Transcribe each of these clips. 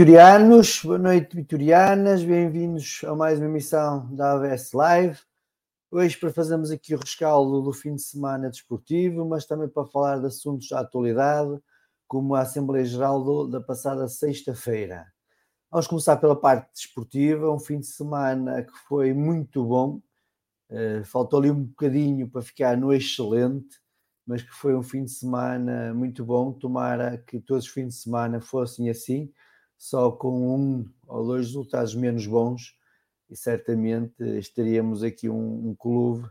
vitorianos, boa noite, vitorianas, bem-vindos a mais uma emissão da AVS Live. Hoje para fazermos aqui o rescaldo do fim de semana desportivo, mas também para falar de assuntos da atualidade, como a Assembleia Geral do, da passada sexta-feira. Vamos começar pela parte desportiva, um fim de semana que foi muito bom, uh, faltou ali um bocadinho para ficar no excelente, mas que foi um fim de semana muito bom. Tomara que todos os fins de semana fossem assim, só com um ou dois resultados menos bons, e certamente estaríamos aqui um, um clube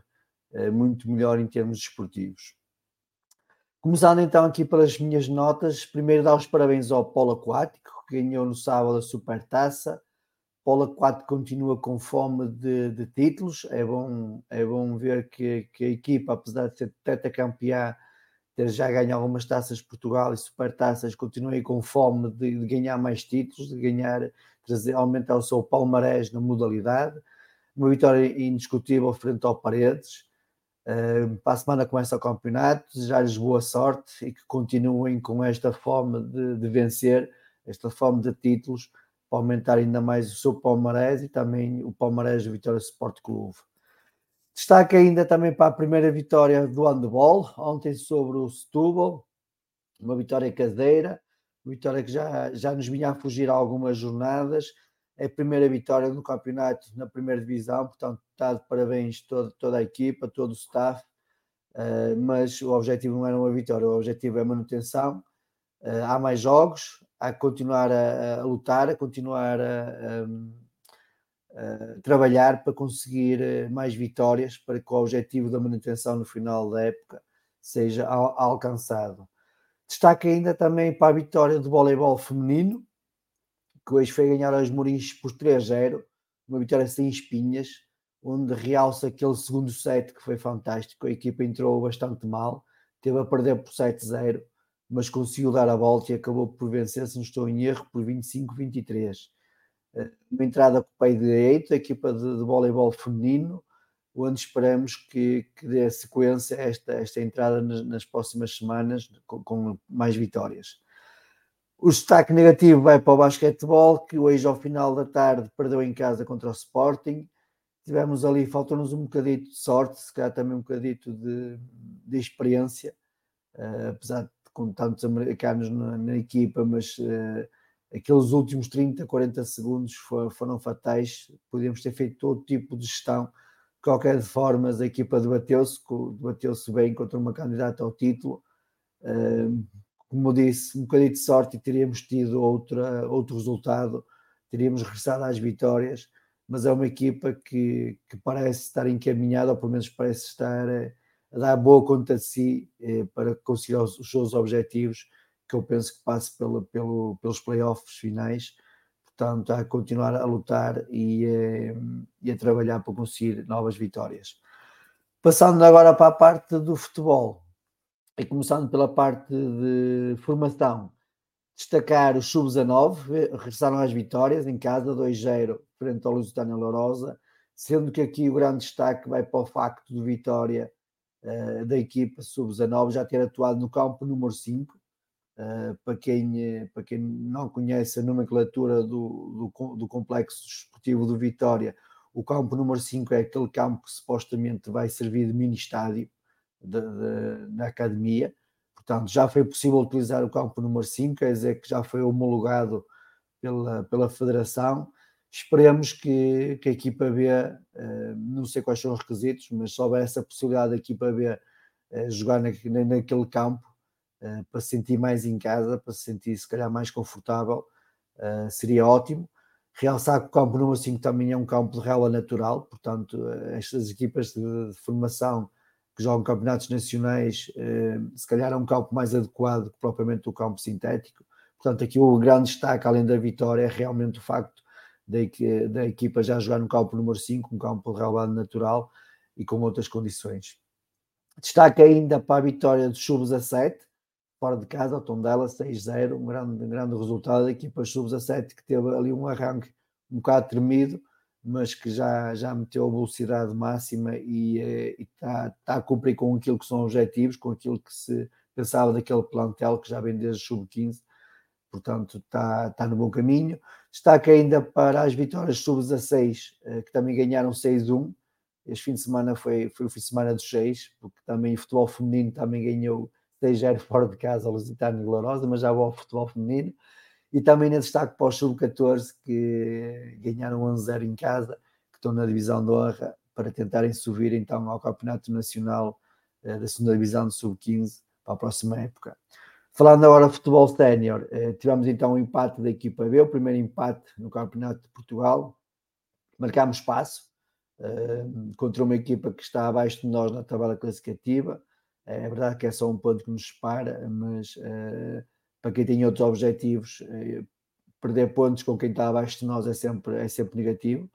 uh, muito melhor em termos desportivos. Começando então aqui pelas minhas notas, primeiro dar os parabéns ao Polo Aquático, que ganhou no sábado a Supertaça. Polo Aquático continua com fome de, de, títulos. É bom, é bom ver que, que, a equipa, apesar de ser tetracampeã, ter já ganho algumas taças de Portugal e supertaças, continua aí com fome de, de, ganhar mais títulos, de ganhar, trazer, aumentar o seu palmarés na modalidade. Uma vitória indiscutível frente ao Paredes. Uh, para a semana começa o campeonato, desejar-lhes boa sorte e que continuem com esta fome de, de vencer, esta fome de títulos para aumentar ainda mais o seu palmarés e também o palmarés do Vitória Sport Clube. Destaque ainda também para a primeira vitória do handball, ontem sobre o Setúbal, uma vitória caseira, uma vitória que já, já nos vinha a fugir a algumas jornadas, é a primeira vitória no campeonato na primeira divisão, portanto está de parabéns toda, toda a equipa, todo o staff, uh, mas o objetivo não era uma vitória, o objetivo é a manutenção, uh, há mais jogos, a continuar a, a lutar, a continuar a, uh, trabalhar para conseguir mais vitórias, para que o objetivo da manutenção no final da época seja al alcançado. Destaque ainda também para a vitória do voleibol feminino, que hoje foi ganhar aos Mourinhos por 3-0, uma vitória sem espinhas, onde realça aquele segundo set que foi fantástico. A equipa entrou bastante mal, teve a perder por 7-0, mas conseguiu dar a volta e acabou por vencer, se não estou em erro, por 25-23. Uma entrada com o pé direito, a equipa de, de voleibol feminino, onde esperamos que, que dê sequência a esta, esta entrada nas, nas próximas semanas com, com, mais vitórias. O destaque negativo vai para o basquetebol, que hoje ao final da tarde perdeu em casa contra o Sporting. Tivemos ali, faltou-nos um bocadito de sorte, se calhar também um bocadito de, de experiência, uh, apesar de com tantos americanos na, na equipa, mas uh, aqueles últimos 30, 40 segundos foram, fatais. Podíamos ter feito todo tipo de gestão. De qualquer forma, a equipa debateu-se, debateu-se bem contra uma candidata ao título. Como disse, um bocadinho de sorte e teríamos tido outra, outro resultado, teríamos regressado às vitórias, mas é uma equipa que, que parece estar encaminhada, ou pelo menos parece estar a, a dar boa conta de si eh, para conseguir os, os, seus objetivos, que eu penso que passe pelo, pelo, pelos playoffs finais, portanto, a continuar a lutar e, eh, e a trabalhar para conseguir novas vitórias. Passando agora para a parte do futebol, e começando pela parte de formação, destacar os sub-19, regressaram às vitórias em casa, 2-0 frente ao Lusitânia Lourosa, sendo que aqui o grande destaque vai para o facto de Vitória uh, da equipa sub-19 já ter atuado no campo número 5. Uh, eh, para, quem, para quem não conhece a nomenclatura do, do, do complexo desportivo do Vitória, o campo número 5 é aquele campo que supostamente vai servir de mini estádio de, de, na academia. Portanto, já foi possível utilizar o campo número 5, quer dizer que já foi homologado pela, pela Federação. Esperemos que, que a equipa B, eh, não sei quais são os requisitos, mas se houver essa possibilidade da equipa B eh, jogar na, naquele campo, eh, para se sentir mais em casa, para se sentir se calhar mais confortável, seria ótimo. Realçar que o campo número 5 também é um campo de rela natural, portanto, estas equipas de, de formação que jogam campeonatos nacionais, eh, se calhar é um campo mais adequado que propriamente o campo sintético. Portanto, aqui o grande destaque, além da vitória, é realmente o facto de, da equipa já jogar no campo número 5, um campo de relevado natural e com outras condições. Destaque ainda para a vitória dos a 7, fora de casa, o Tondela 6-0, um grande, um grande resultado da equipa Subs a 7 que teve ali um arranque um bocado tremido, mas que já, já meteu a velocidade máxima e está tá a cumprir com aquilo que são objetivos, com aquilo que se pensava daquele plantel que já vem desde sub-15, portanto está, está no bom caminho. Destaca ainda para as vitórias sub-16, eh, que também ganharam 6-1. Este fim de semana foi, foi o fim de semana dos 6, porque também o futebol feminino também ganhou 6-0 fora de casa a Lusitano e Glorosa, mas já vou ao futebol feminino. E também em destaque para os sub-14 que ganharam 11-0 em casa, que estão na divisão de honra para tentarem subir então ao Campeonato Nacional eh, da segunda divisão de sub-15 para a próxima época. Falando agora de futebol sénior, eh, tivemos então o um empate da equipa B, o primeiro empate no Campeonato de Portugal. Marcámos espaço eh, contra uma equipa que está abaixo de nós na tabela classificativa. É verdade que é só um ponto que nos separa, mas para quem tem outros objetivos, eh, perder pontos com quem está abaixo de nós é sempre, é sempre negativo.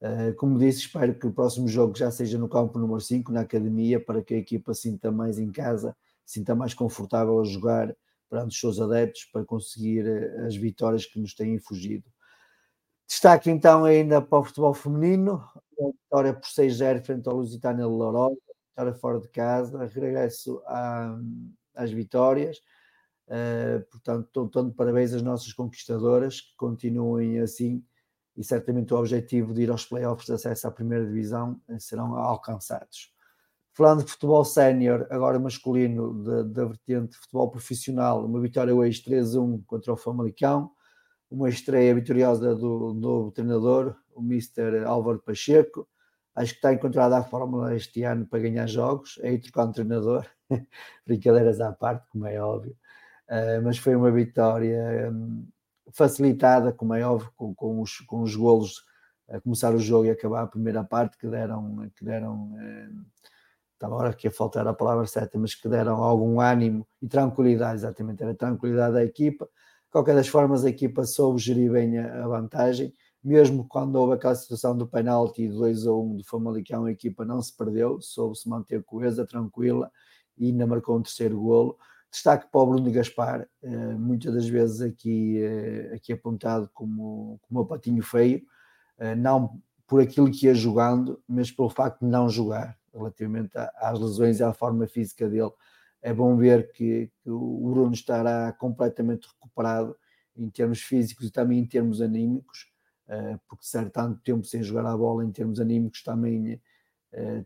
Eh, como disse, espero que o próximo jogo já seja no campo número 5, na academia, para que a equipa sinta mais em casa, sinta mais confortável a jogar perante os seus adeptos, para conseguir as vitórias que nos têm fugido. Destaque então ainda para o futebol feminino, a vitória por 6-0 frente ao Lusitânia de Lourosa, vitória fora de casa, regresso à, às vitórias Uh, portanto, estou dando parabéns às nossas conquistadoras que continuem assim e certamente o objetivo de ir aos playoffs de acesso à primeira divisão uh, serão alcançados. Falando de futebol sénior, agora masculino, da vertente de futebol profissional, uma vitória hoje 3-1 contra o Famalicão, uma estreia vitoriosa do novo treinador, o Mr. Álvaro Pacheco. Acho que está encontrada a fórmula este ano para ganhar jogos, é ir trocar um treinador, brincadeiras à parte, como é óbvio. Uh, mas foi uma vitória um, facilitada, como é óbvio, com, com, os, com os golos a começar o jogo e acabar a primeira parte, que deram, que deram estava agora aqui a faltar a palavra certa, mas que deram algum ânimo e tranquilidade, exatamente, era tranquilidade à equipa. De qualquer das formas, a equipa soube gerir bem a, vantagem, mesmo quando houve aquela situação do penalti 2 a 1 do Famalicão, a equipa não se perdeu, soube-se manter coesa, tranquila e ainda marcou um terceiro golo. Destaque para o Bruno Gaspar, eh, muitas das vezes aqui, eh, aqui apontado como, como o patinho feio, eh, não por aquilo que ia jogando, mas pelo facto de não jogar relativamente às lesões e à forma física dele. É bom ver que, que o Bruno estará completamente recuperado em termos físicos e também em termos anímicos, porque ser tanto tempo sem jogar a bola em termos anímicos também, eh,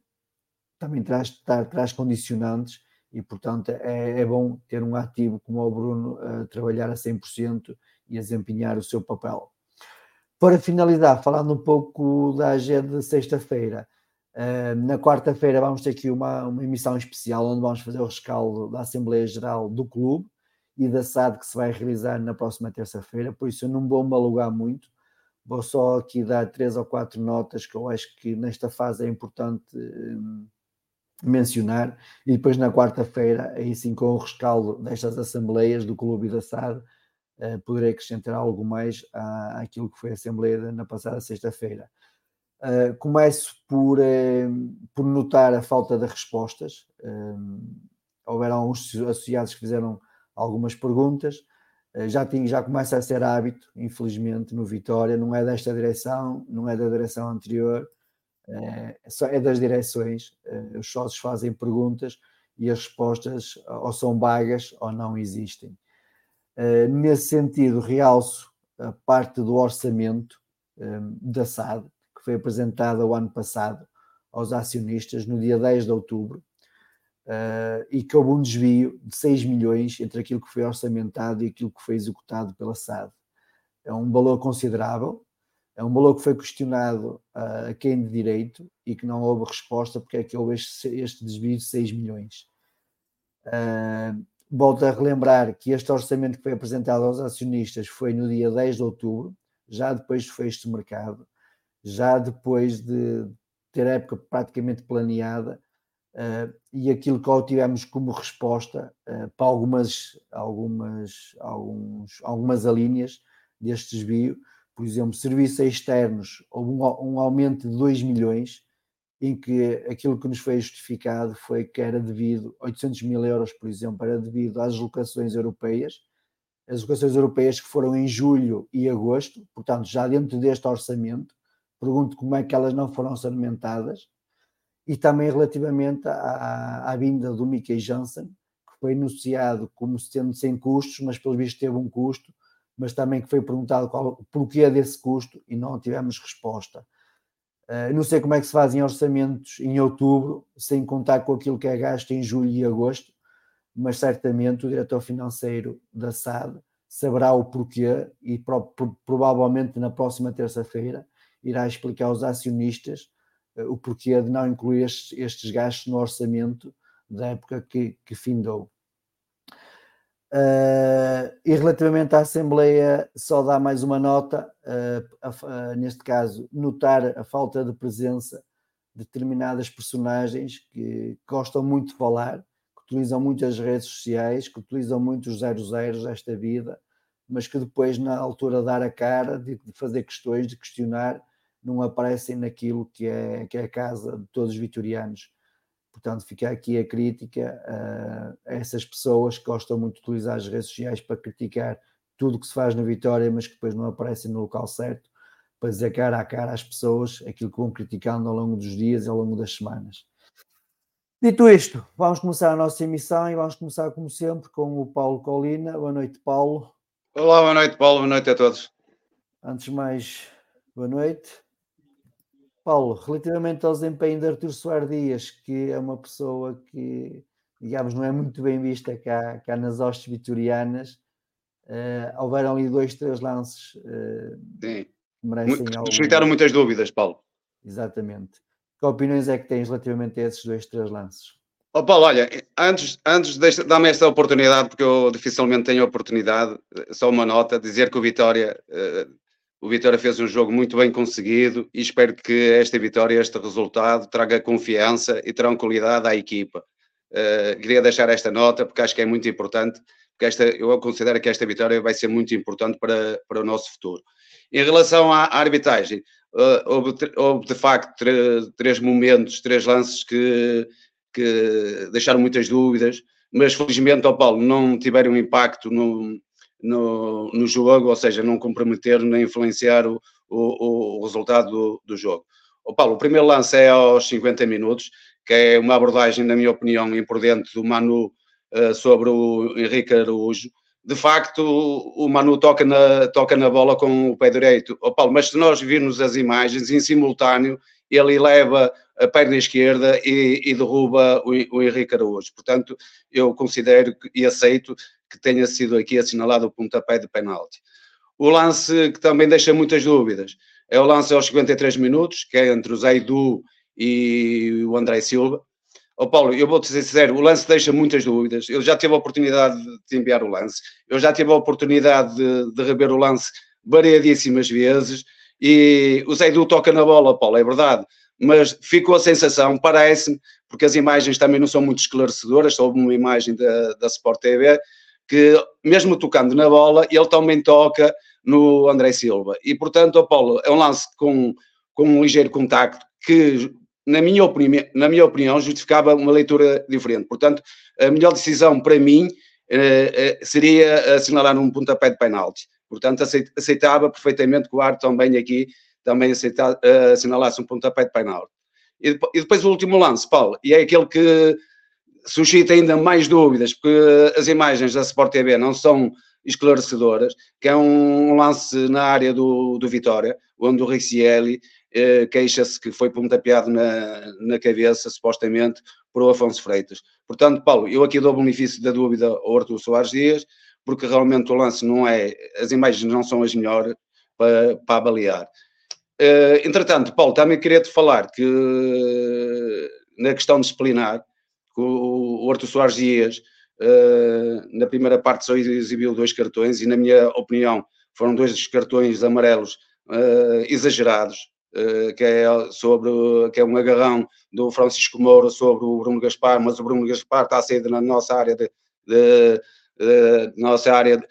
também traz, traz condicionantes e, portanto, é, é, bom ter um ativo como o Bruno a trabalhar a 100% e a desempenhar o seu papel. Para finalizar, falando um pouco da agenda de sexta-feira, na quarta-feira vamos ter aqui uma, uma emissão especial onde vamos fazer o rescaldo da Assembleia Geral do Clube e da SAD que se vai realizar na próxima terça-feira, por isso eu não vou me alugar muito, vou só aqui dar três ou quatro notas que eu acho que nesta fase é importante um, mencionar, e depois na quarta-feira, aí sim com o rescaldo destas assembleias do Clube da SAD, uh, poderei acrescentar algo mais à, àquilo que foi a Assembleia na passada sexta-feira. Uh, começo por, por notar a falta de respostas. Uh, houveram alguns associados que fizeram algumas perguntas. Já, tinha, já começa a ser hábito, infelizmente, no Vitória. Não é desta direção, não é da direção anterior, é, é das direções. os sócios fazem perguntas e as respostas ou são vagas ou não existem. nesse sentido, realço a parte do orçamento da SAD, foi apresentada o ano passado aos acionistas no dia 10 de outubro uh, e que houve um desvio de 6 milhões entre aquilo que foi orçamentado e aquilo que foi executado pela SAD. É um valor considerável, é um valor que foi questionado uh, a quem de direito e que não houve resposta porque é que houve este, este desvio de 6 milhões. Uh, volto a relembrar que este orçamento que foi apresentado aos acionistas foi no dia 10 de outubro, já depois do fecho de mercado, já depois de ter a época praticamente planeada uh, e aquilo que obtivemos como resposta uh, para algumas, algumas, alguns, algumas alíneas deste desvio, por exemplo, serviços externos, houve um, um aumento de 2 milhões, em que aquilo que nos foi justificado foi que era devido, 800 mil euros, por exemplo, era devido às locações europeias, as locações europeias que foram em julho e agosto, portanto, já dentro deste orçamento, pergunto como é que elas não foram orçamentadas, e também relativamente à, à vinda do Mickey Johnson, que foi anunciado como tendo sem custos, mas pelo visto teve um custo, mas também que foi perguntado qual, porquê desse custo e não tivemos resposta. Uh, não sei como é que se fazem orçamentos em outubro, sem contar com aquilo que é gasto em julho e agosto, mas certamente o diretor financeiro da SAD saberá o porquê e pro, pro, provavelmente na próxima terça-feira irá explicar aos acionistas o porquê de não incluir estes, estes, gastos no orçamento da época que, que findou. Uh, e relativamente à Assembleia, só dá mais uma nota, uh, a, a, neste caso, notar a falta de presença de determinadas personagens que gostam muito de falar, que utilizam muito as redes sociais, que utilizam muito os zero zeros desta vida, mas que depois, na altura de dar a cara, de, de fazer questões, de questionar, não aparecem naquilo que é, que é a casa de todos os vitorianos. Portanto, fica aqui a crítica a essas pessoas que gostam muito de utilizar as redes sociais para criticar tudo o que se faz na Vitória, mas que depois não aparecem no local certo, para dizer cara a cara às pessoas aquilo que vão criticando ao longo dos dias e ao longo das semanas. Dito isto, vamos começar a nossa emissão e vamos começar, como sempre, com o Paulo Colina. Boa noite, Paulo. Olá, boa noite, Paulo. Boa noite a todos. Antes de mais, boa noite. Paulo, relativamente ao desempenho de Artur Soares Dias, que é uma pessoa que, digamos, não é muito bem vista cá, cá nas hostes vitorianas, uh, houveram ali dois, três lances uh, Sim. que merecem. Suscitaram muitas dúvidas, Paulo. Exatamente. Que opiniões é que tens relativamente a esses dois, três lances? Oh, Paulo, olha, antes, antes de dar-me esta oportunidade, porque eu dificilmente tenho oportunidade, só uma nota, dizer que o Vitória uh, o Vitória fez um jogo muito bem conseguido e espero que esta vitória, este resultado, traga confiança e tranquilidade à equipa. Uh, queria deixar esta nota porque acho que é muito importante, porque esta, eu considero que esta vitória vai ser muito importante para, para o nosso futuro. Em relação à, arbitragem, uh, houve, houve, de facto três momentos, três lances que, que deixaram muitas dúvidas, mas felizmente, ao Paulo, não tiveram impacto no, no, no jogo, ou seja, não comprometer nem influenciar o, o, o resultado do, do jogo. O Paulo, o primeiro lance é aos 50 minutos, que é uma abordagem, na minha opinião, imprudente do Manu uh, sobre o Henrique Araújo. De facto, o Manu toca na, toca na bola com o pé direito. Oh, Paulo, mas se nós virmos as imagens, em simultâneo, ele leva a perna esquerda e, e derruba o, o Henrique Araújo. Portanto, eu considero e aceito que tenha sido aqui assinalado o pontapé de penalti. O lance que também deixa muitas dúvidas é o lance aos 53 minutos, que é entre o Zaidu e o André Silva. Oh, Paulo, eu vou-te ser sincero, o lance deixa muitas dúvidas. Eu já tive a oportunidade de enviar o lance, eu já tive a oportunidade de, de rever o lance variadíssimas vezes e o Zaidu toca na bola, Paulo, é verdade, mas ficou a sensação, parece-me, porque as imagens também não são muito esclarecedoras, só uma imagem da, da Sport TV, que mesmo tocando na bola, ele também toca no André Silva. E, portanto, Paulo, é um lance com, com um ligeiro contacto que, na minha, opinião, na minha opinião, justificava uma leitura diferente. Portanto, a melhor decisão para mim eh, eh, seria assinalar um pontapé de penalti. Portanto, aceitava perfeitamente que o Arte também aqui também aceita, eh, assinalasse um pontapé de penalti. E depois o último lance, Paulo, e é aquele que suscita ainda mais dúvidas, porque as imagens da Sport TV não são esclarecedoras, que é um lance na área do, do Vitória, onde o Riccielli eh, queixa-se que foi pontapeado na, na cabeça, supostamente, por o Afonso Freitas. Portanto, Paulo, eu aqui dou benefício da dúvida ao Artur Soares Dias, porque realmente o lance não é, as imagens não são as melhores para, para avaliar. Uh, entretanto, Paulo, também queria te falar que na questão disciplinar, o, o Arthur Soares Dias, uh, na primeira parte, só exibiu dois cartões e, na minha opinião, foram dois cartões amarelos uh, exagerados, uh, que, é sobre, que é um agarrão do Francisco Moura sobre o Bruno Gaspar, mas o Bruno Gaspar está a sair na nossa área de, de, de nossa área de,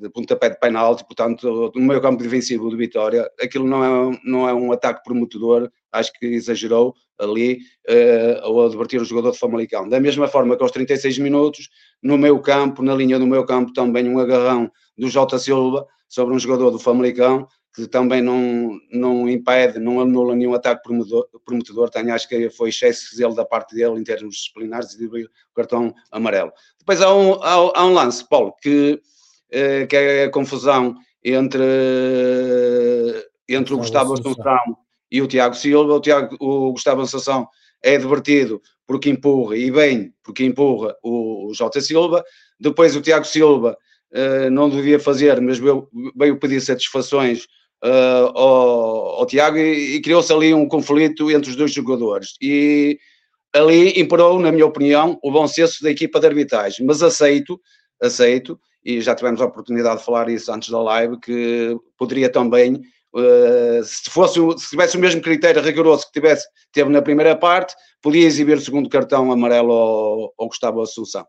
de de pontapé de penalti, portanto, no meio campo defensivo do Vitória, aquilo não é, não é um ataque prometedor, acho que exagerou ali uh, ao advertir o jogador de Famalicão. Da mesma forma que aos 36 minutos, no meio campo, na linha do meio campo, também um agarrão do Jota Silva sobre um jogador do Famalicão, que também não, não impede, não anula nenhum ataque prometedor, tenho, acho que foi excesso zelo da parte dele em termos disciplinares e o cartão amarelo. Depois há um, há, há um lance, Paulo, que eh, que é a confusão entre, entre o Gustavo Assunção e o Tiago Silva. O, Tiago, o Gustavo Assunção é divertido porque empurra, e bem, porque empurra o, o Jota Silva. Depois o Tiago Silva uh, não devia fazer, mas veio, veio pedir satisfações uh, ao, ao, Tiago e, e criou-se ali um conflito entre os dois jogadores. E ali imperou, na minha opinião, o bom senso da equipa de arbitragem. Mas aceito, aceito e já tivemos a oportunidade de falar isso antes da live, que poderia também, uh, se, fosse, se tivesse o mesmo critério rigoroso que tivesse, teve na primeira parte, podia exibir o segundo cartão amarelo ao, ao Gustavo Assunção.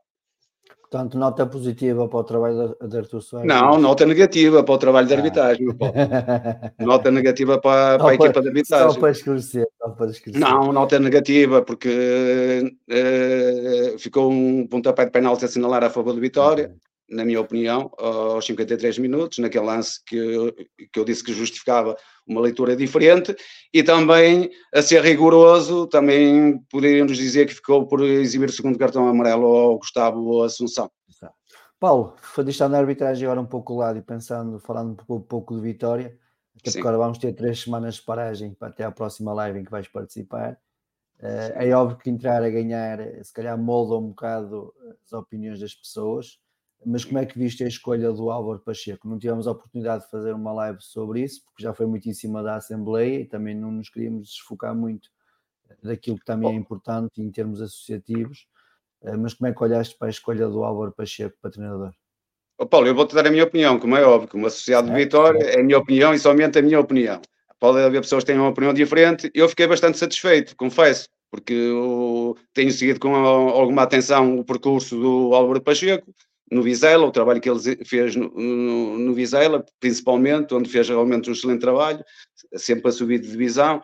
Portanto, nota positiva para o trabalho de Artur Soares? Não, nota negativa para o trabalho de ah. arbitragem. Ah. nota negativa para, para a equipa de arbitragem. Só para esclarecer. Só para esclarecer. Não, nota negativa, porque uh, ficou um pontapé de penalti a assinalar a favor do Vitória na minha opinião, aos 53 minutos, naquele lance que eu, que eu disse que justificava uma leitura diferente, e também, a ser rigoroso, também poderíamos dizer que ficou por exibir o segundo cartão amarelo ao Gustavo Assunção. Paulo, deixando a arbitragem agora um pouco ao lado e pensando, falando um pouco, um pouco de Vitória, até porque agora vamos ter três semanas de paragem para até a próxima live em que vais participar. Uh, é óbvio que entrar a ganhar, se calhar molda um bocado as opiniões das pessoas, mas como é que viste a escolha do Álvaro Pacheco? Não tivemos a oportunidade de fazer uma live sobre isso, porque já foi muito em cima da Assembleia e também não nos queríamos desfocar muito daquilo que também é importante em termos associativos. Eh, mas como é que olhaste para a escolha do Álvaro Pacheco para treinador? Oh, Paulo, eu vou-te dar a minha opinião, como é óbvio, como associado de Vitória, é a minha opinião e somente a minha opinião. Pode haver pessoas que tenham uma opinião diferente. Eu fiquei bastante satisfeito, confesso, porque tenho seguido com alguma atenção o percurso do Álvaro Pacheco no Vizela, o trabalho que ele fez no, no, no Vizela, principalmente, onde fez realmente um excelente trabalho, sempre a subir de divisão.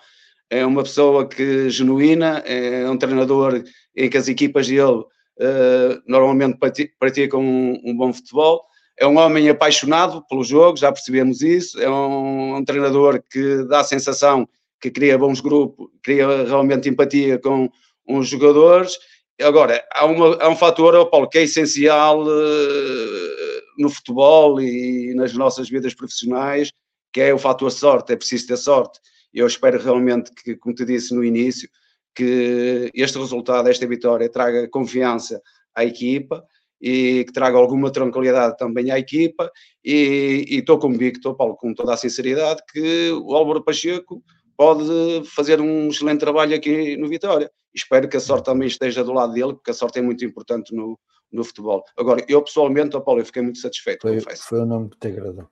É uma pessoa que genuína, é um treinador em que as equipas dele uh, normalmente praticam um, um, bom futebol. É um homem apaixonado pelo jogo, já percebemos isso. É um, um treinador que dá a sensação que cria bons grupos, cria realmente empatia com os jogadores. Agora, há, uma, há um fator, Paulo, que é essencial uh, no futebol e nas nossas vidas profissionais, que é o fator sorte. É preciso ter sorte. Eu espero realmente que, como te disse no início, que este resultado, esta vitória, traga confiança à equipa e que traga alguma tranquilidade também à equipa e estou convicto, Paulo, com toda a sinceridade, que o Álvaro Pacheco pode fazer um excelente trabalho aqui no Vitória. Espero que a sorte também esteja do lado dele, porque a sorte é muito importante no, no futebol. Agora, eu pessoalmente, oh Paulo, eu fiquei muito satisfeito. Foi, foi o nome que te agradou.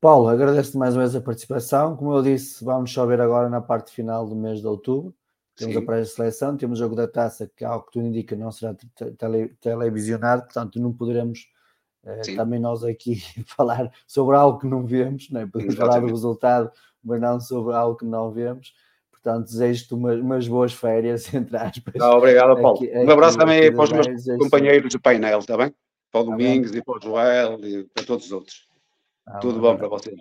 Paulo, agradeço-te mais uma vez a participação. Como eu disse, vamos só ver agora na parte final do mês de outubro. Temos Sim. a pré-seleção, temos o jogo da taça, que ao que tu indica não será tele, televisionado, portanto não poderemos eh, também nós aqui falar sobre algo que não vemos, né? podemos falar do resultado, mas não sobre algo que não vemos. Portanto, desejo-te umas, umas, boas férias, entre aspas. Não, obrigado, Paulo. Aqui, um abraço também para os meus companheiros de painel, está bem? Para o tá Domingos e para o Joel e para todos os outros. Ah, Tudo bom para vocês.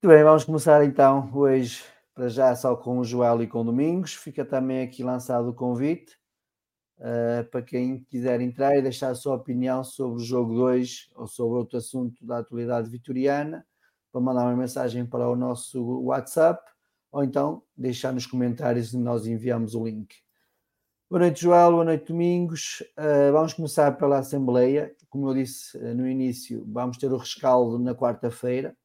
Muito bem, vamos começar então hoje para já só com o Joel e com o Domingos. Fica também aqui lançado o convite uh, para quem quiser entrar e deixar a sua opinião sobre o jogo 2 ou sobre outro assunto da atualidade vitoriana, para mandar uma mensagem para o nosso WhatsApp ou então deixar nos comentários e nós enviamos o link. Boa noite, Joel. Boa noite, Domingos. Uh, vamos começar pela Assembleia. Como eu disse uh, no início, vamos ter o rescaldo na quarta-feira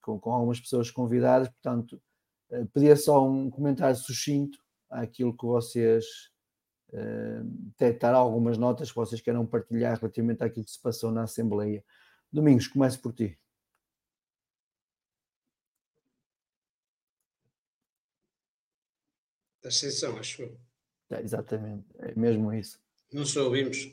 com, com algumas pessoas convidadas, portanto, uh, pedia só um comentário sucinto àquilo que vocês uh, detectar algumas notas que vocês queiram partilhar relativamente àquilo que se passou na Assembleia. Domingos, começo por ti. Da exceção, acho eu. É, exatamente, é mesmo isso. Não só ouvimos.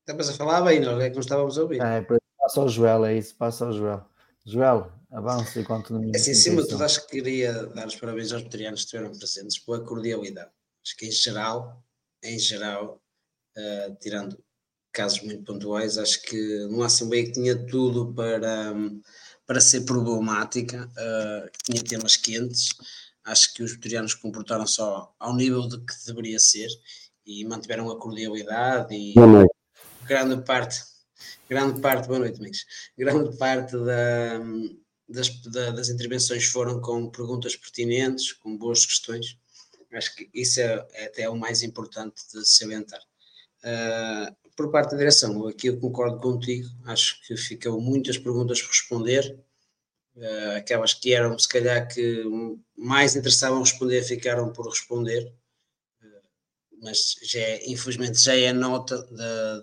Estavas a falar bem, não é que não estávamos a ouvir. É, Passa ao Joel, é isso, passa ao Joel. Joel, avança enquanto não. Assim, acima de tudo, acho que queria dar os parabéns aos veterianos que estiveram presentes pela cordialidade. Acho que em geral, em geral, uh, tirando casos muito pontuais, acho que numa Assembleia que tinha tudo para, para ser problemática, uh, que tinha temas quentes, acho que os veterianos comportaram só ao nível de que deveria ser e mantiveram a cordialidade e grande parte grande parte, boa noite, amigos, grande parte da, das, da, das intervenções foram com perguntas pertinentes, com boas questões. Acho que isso é, é até o mais importante de salientar. Uh, por parte da direção, aqui eu concordo contigo, acho que ficam muitas perguntas por responder, uh, aquelas que eram, se calhar, que mais interessavam responder, ficaram por responder, uh, mas já é, infelizmente já é nota da,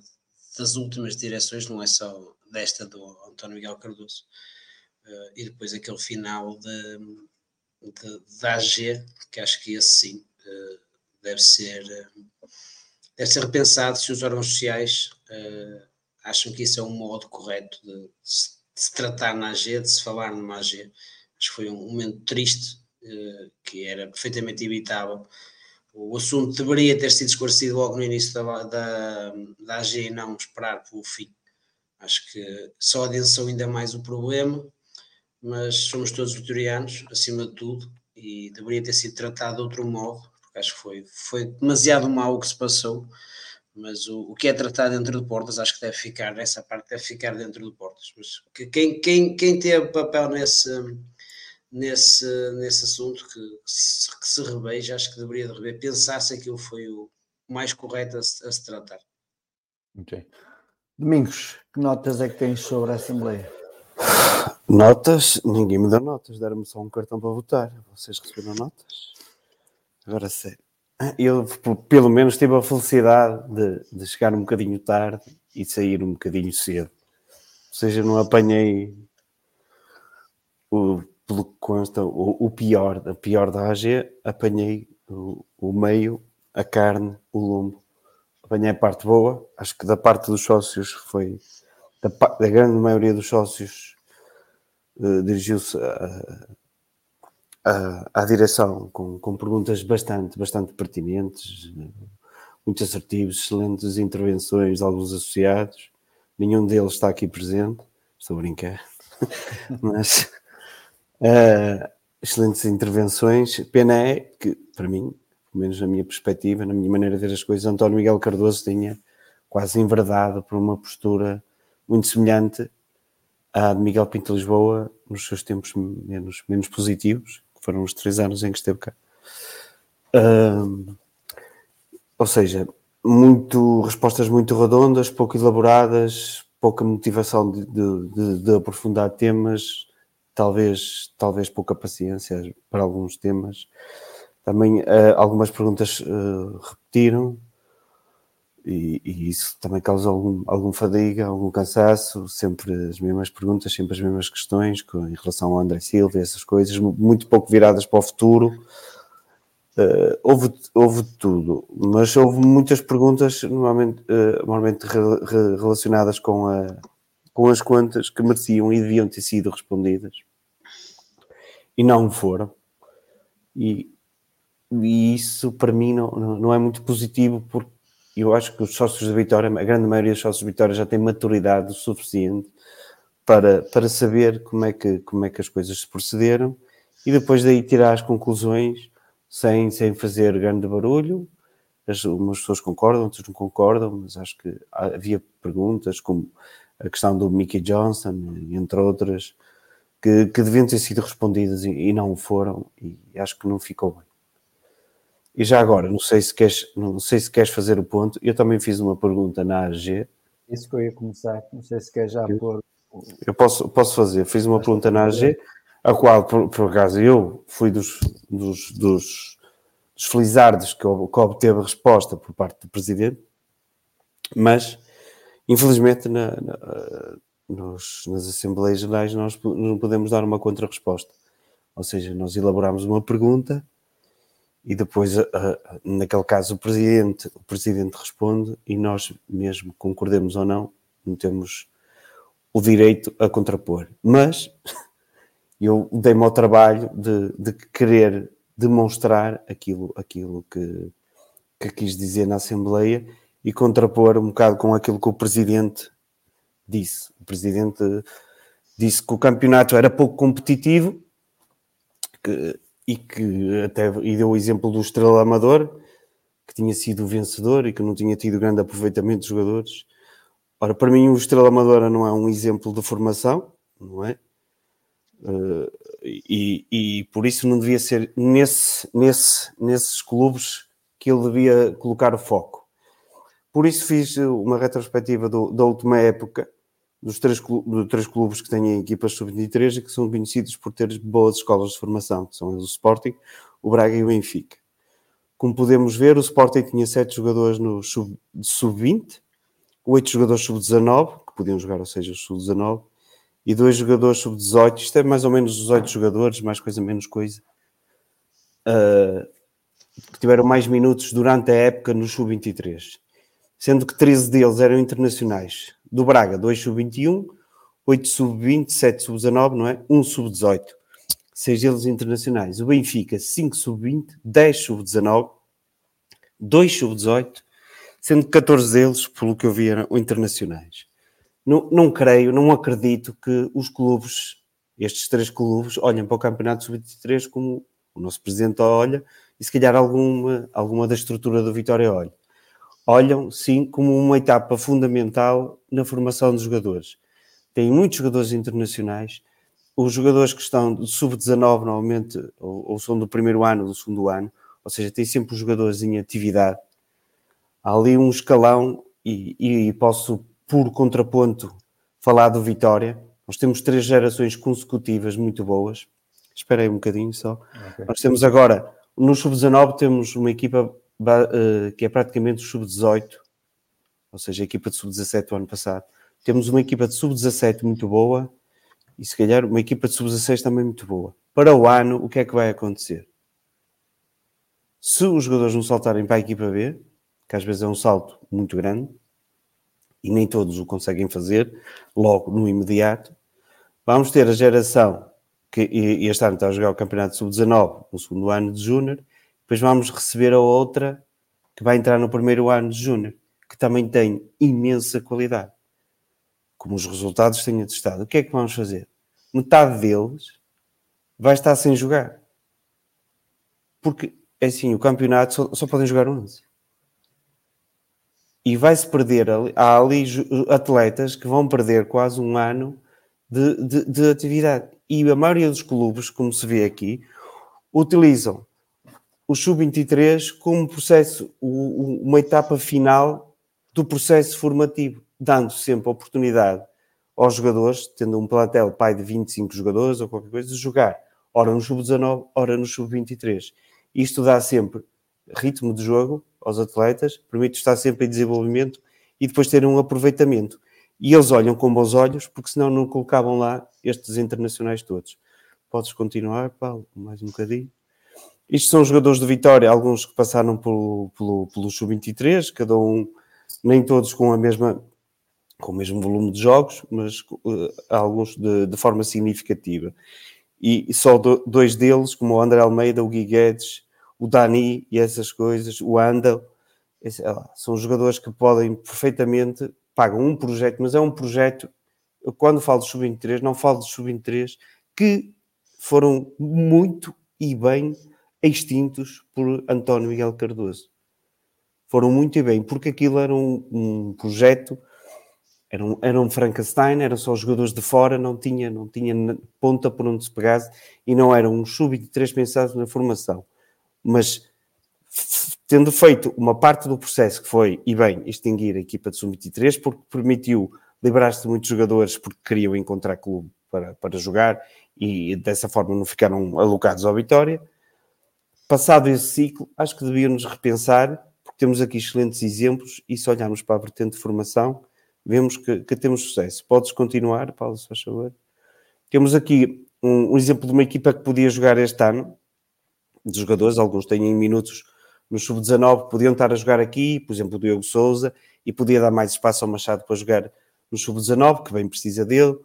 das últimas direções, não é só desta do António Miguel Cardoso. Uh, e depois aquele final de, de, da AG, que acho que esse sim deve ser deve ser repensado se os órgãos sociais acham que isso é um modo correto de, se tratar na AG, de se falar numa AG. Acho que foi um momento triste, que era perfeitamente evitável o assunto deveria ter sido esclarecido logo no início da, da, da AG e não esperar pelo fim. Acho que só adensou ainda mais o problema, mas somos todos vitorianos, acima de tudo, e deveria ter sido tratado de outro modo, acho que foi, foi demasiado mal o que se passou, mas o, o que é tratado dentro de portas, acho que deve ficar, nessa parte deve ficar dentro de portas. Mas que, quem, quem, quem teve papel nesse nesse, nesse assunto que, que, se, que se reveja, acho que deveria de rever, pensar se aquilo foi o mais correto a se, a se tratar. Ok. Domingos, que notas é que tens sobre a Assembleia? Notas? Ninguém me dá notas, deram-me só um cartão para votar. Vocês receberam notas? Agora sério. eu pelo menos tive a felicidade de, de, chegar um bocadinho tarde e sair um bocadinho cedo. Ou seja, não apanhei o, pelo que consta, o, o pior, a pior da AG, apanhei o, o meio, a carne, o lombo. Apanhei a parte boa, acho que da parte dos sócios foi, da, da grande maioria dos sócios uh, dirigiu-se a, à, à direção com, com perguntas bastante, bastante pertinentes, muito assertivos, excelentes intervenções de alguns associados. Nenhum deles está aqui presente, estou a brincar, mas uh, excelentes intervenções. Pena é que, para mim, pelo menos na minha perspectiva, na minha maneira de ver as coisas, António Miguel Cardoso tinha quase enverdado por uma postura muito semelhante à de Miguel Pinto Lisboa nos seus tempos menos, menos positivos, foram os três anos em que esteve cá. Um, ou seja, muito, respostas muito redondas, pouco elaboradas, pouca motivação de, de, de, aprofundar temas, talvez, talvez pouca paciência para alguns temas. Também uh, algumas perguntas uh, repetiram, e, e, isso também causa algum, algum fadiga, algum cansaço, sempre as mesmas perguntas, sempre as mesmas questões com, em relação ao André Silva, essas coisas, muito pouco viradas para o futuro. Uh, houve, houve tudo, mas houve muitas perguntas normalmente, uh, normalmente re, re, relacionadas com, a, com as contas que mereciam e deviam ter sido respondidas e não foram. E, e isso para mim não, não, não é muito positivo porque eu acho que os sócios da Vitória, a grande maioria dos sócios da Vitória já tem maturidade suficiente para, para saber como é, que, como é que as coisas se procederam e depois daí tirar as conclusões sem, sem fazer grande barulho. As, umas pessoas concordam, outras não concordam, mas acho que havia perguntas como a questão do Mickey Johnson, entre outras, que, que deviam ter sido respondidas e, e não foram, e acho que não ficou bem. E já agora, não sei se queres, não sei se queres fazer o ponto. Eu também fiz uma pergunta na AG. Isso que eu ia começar, não sei se queres já eu, pôr. Eu posso, posso fazer. Fiz uma pergunta na AG, a qual, por, por acaso, eu fui dos, dos, dos, dos felizardos que, que obteve a resposta por parte do presidente, mas infelizmente na, na, nos, nas Assembleias Gerais nós não podemos dar uma contra-resposta. Ou seja, nós elaboramos uma pergunta e depois, naquele caso, o presidente, o presidente responde e nós mesmo, concordemos ou não, não temos o direito a contrapor. Mas eu dei-me ao trabalho de, de, querer demonstrar aquilo, aquilo que, que quis dizer na Assembleia e contrapor um bocado com aquilo que o presidente disse. O presidente disse que o campeonato era pouco competitivo, que e que até e deu o exemplo do Estrela Amador, que tinha sido vencedor e que não tinha tido grande aproveitamento de jogadores. Ora, para mim, o Estrela Amadora não é um exemplo de formação, não é? Uh, e, e, por isso não devia ser nesse, nesse, nesses clubes que ele devia colocar o foco. Por isso fiz uma retrospectiva do, da última época dos três, três clubes que têm equipas sub-23 e que são conhecidos por ter boas escolas de formação, que são o Sporting, o Braga e o Benfica. Como podemos ver, o Sporting tinha sete jogadores no sub-20, oito jogadores sub-19, que podiam jogar, ou seja, sub-19, e dois jogadores sub-18, isto é mais ou menos 18 jogadores, mais coisa, menos coisa, uh, que tiveram mais minutos durante a época no sub-23, sendo que 13 deles eram internacionais, do Braga, 2 sub-21, 8 sub-20, 7 sub-19, não é? 1 sub-18. Seis deles internacionais. O Benfica, 5 sub-20, 10 sub-19, 2 sub-18, sendo que 14 deles, pelo que eu vi, eram internacionais. Não, não creio, não acredito que os clubes, estes três clubes, olhem para o Campeonato Sub-23 como o nosso presidente olha e se calhar alguma, alguma da estrutura do Vitória olha olham, sim, como uma etapa fundamental na formação dos jogadores. Tem muitos jogadores internacionais, os jogadores que estão de sub-19 normalmente, ou, ou, são do primeiro ano ou do segundo ano, ou seja, tem sempre os jogadores em atividade. Há ali um escalão e, e posso, por contraponto, falar do Vitória. Nós temos três gerações consecutivas muito boas. Esperei um bocadinho só. Okay. Nós temos agora, no sub-19 temos uma equipa que é praticamente o sub-18, ou seja, a equipa de sub-17 do ano passado. Temos uma equipa de sub-17 muito boa e se calhar uma equipa de sub-16 também muito boa. Para o ano, o que é que vai acontecer? Se os jogadores não saltarem para a equipa B, que às vezes é um salto muito grande, e nem todos o conseguem fazer logo no imediato, vamos ter a geração que este ano está a jogar o Campeonato Sub-19 no segundo ano de Júnior, depois vamos receber a outra que vai entrar no primeiro ano de Júnior, que também tem imensa qualidade. Como os resultados têm atestado. O que é que vamos fazer? Metade deles vai estar sem jogar. Porque, é assim, o campeonato só, só podem jogar 11 e vai-se perder ali, há ali atletas que vão perder quase um ano de, de, de, atividade. E a maioria dos clubes, como se vê aqui, utilizam o sub-23 como processo, uma etapa final do processo formativo, dando sempre oportunidade aos jogadores, tendo um plantel pai de 25 jogadores ou qualquer coisa, de jogar, ora no sub-19, ora no sub-23. Isto dá sempre ritmo de jogo aos atletas, permite estar sempre em desenvolvimento e depois ter um aproveitamento. E eles olham com bons olhos, porque senão não colocavam lá estes internacionais todos. Podes continuar, Paulo, mais um bocadinho. Estes são jogadores de Vitória, alguns que passaram pelo, pelo, pelo Sub-23, cada um, nem todos com a mesma com o mesmo volume de jogos, mas uh, alguns de, de, forma significativa. E, só do, dois deles, como o André Almeida, o Gui Guedes o Dani e essas coisas, o Andal, são jogadores que podem perfeitamente, pagam um projeto, mas é um projeto, quando falo de sub-23, não falo de sub-23, que foram muito e bem extintos por António Miguel Cardoso. Foram muito bem, porque aquilo era um, um projeto, era um, era um Frankenstein, eram só jogadores de fora, não tinha, não tinha ponta por onde se pegasse, e não eram um sub-23 pensados na formação mas tendo feito uma parte do processo que foi, e bem, extinguir a equipa de sub-23, porque permitiu liberar-se de muitos jogadores porque queriam encontrar clube para, para jogar e dessa forma não ficaram alocados à vitória. Passado esse ciclo, acho que devíamos repensar, porque temos aqui excelentes exemplos e se olharmos para a vertente de formação, vemos que, que temos sucesso. Podes continuar, Paulo, se faz favor. Temos aqui um, um exemplo de uma equipa que podia jogar este ano, de jogadores, alguns têm minutos no sub-19, podiam estar a jogar aqui, por exemplo, o Diogo Souza, e podia dar mais espaço ao Machado para jogar no sub-19, que bem precisa dele.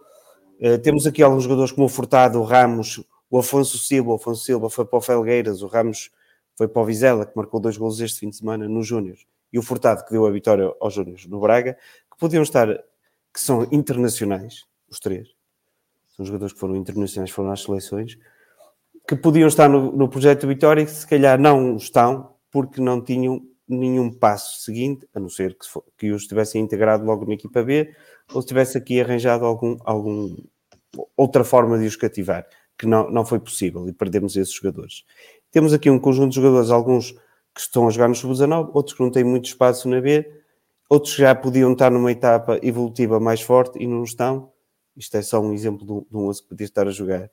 Uh, temos aqui alguns jogadores como o Furtado, o Ramos, o Afonso Silva, o Afonso Silva foi para o Felgueiras, o Ramos foi para o Vizela, que marcou dois gols este fim de semana no Júnior, e o Furtado, que deu a vitória aos Júniors no Braga, que podiam estar, que são internacionais, os três, são jogadores que foram internacionais, foram às seleções, que podiam estar no, no projeto Vitória e que se calhar não estão porque não tinham nenhum passo seguinte, a não ser que, que os tivessem integrado logo na equipa B ou se tivesse aqui arranjado algum, algum outra forma de os cativar, que não, não foi possível e perdemos esses jogadores. Temos aqui um conjunto de jogadores, alguns que estão a jogar no Sub-19, outros que não têm muito espaço na B, outros já podiam estar numa etapa evolutiva mais forte e não estão. Isto é só um exemplo de um, de um que podia estar a jogar.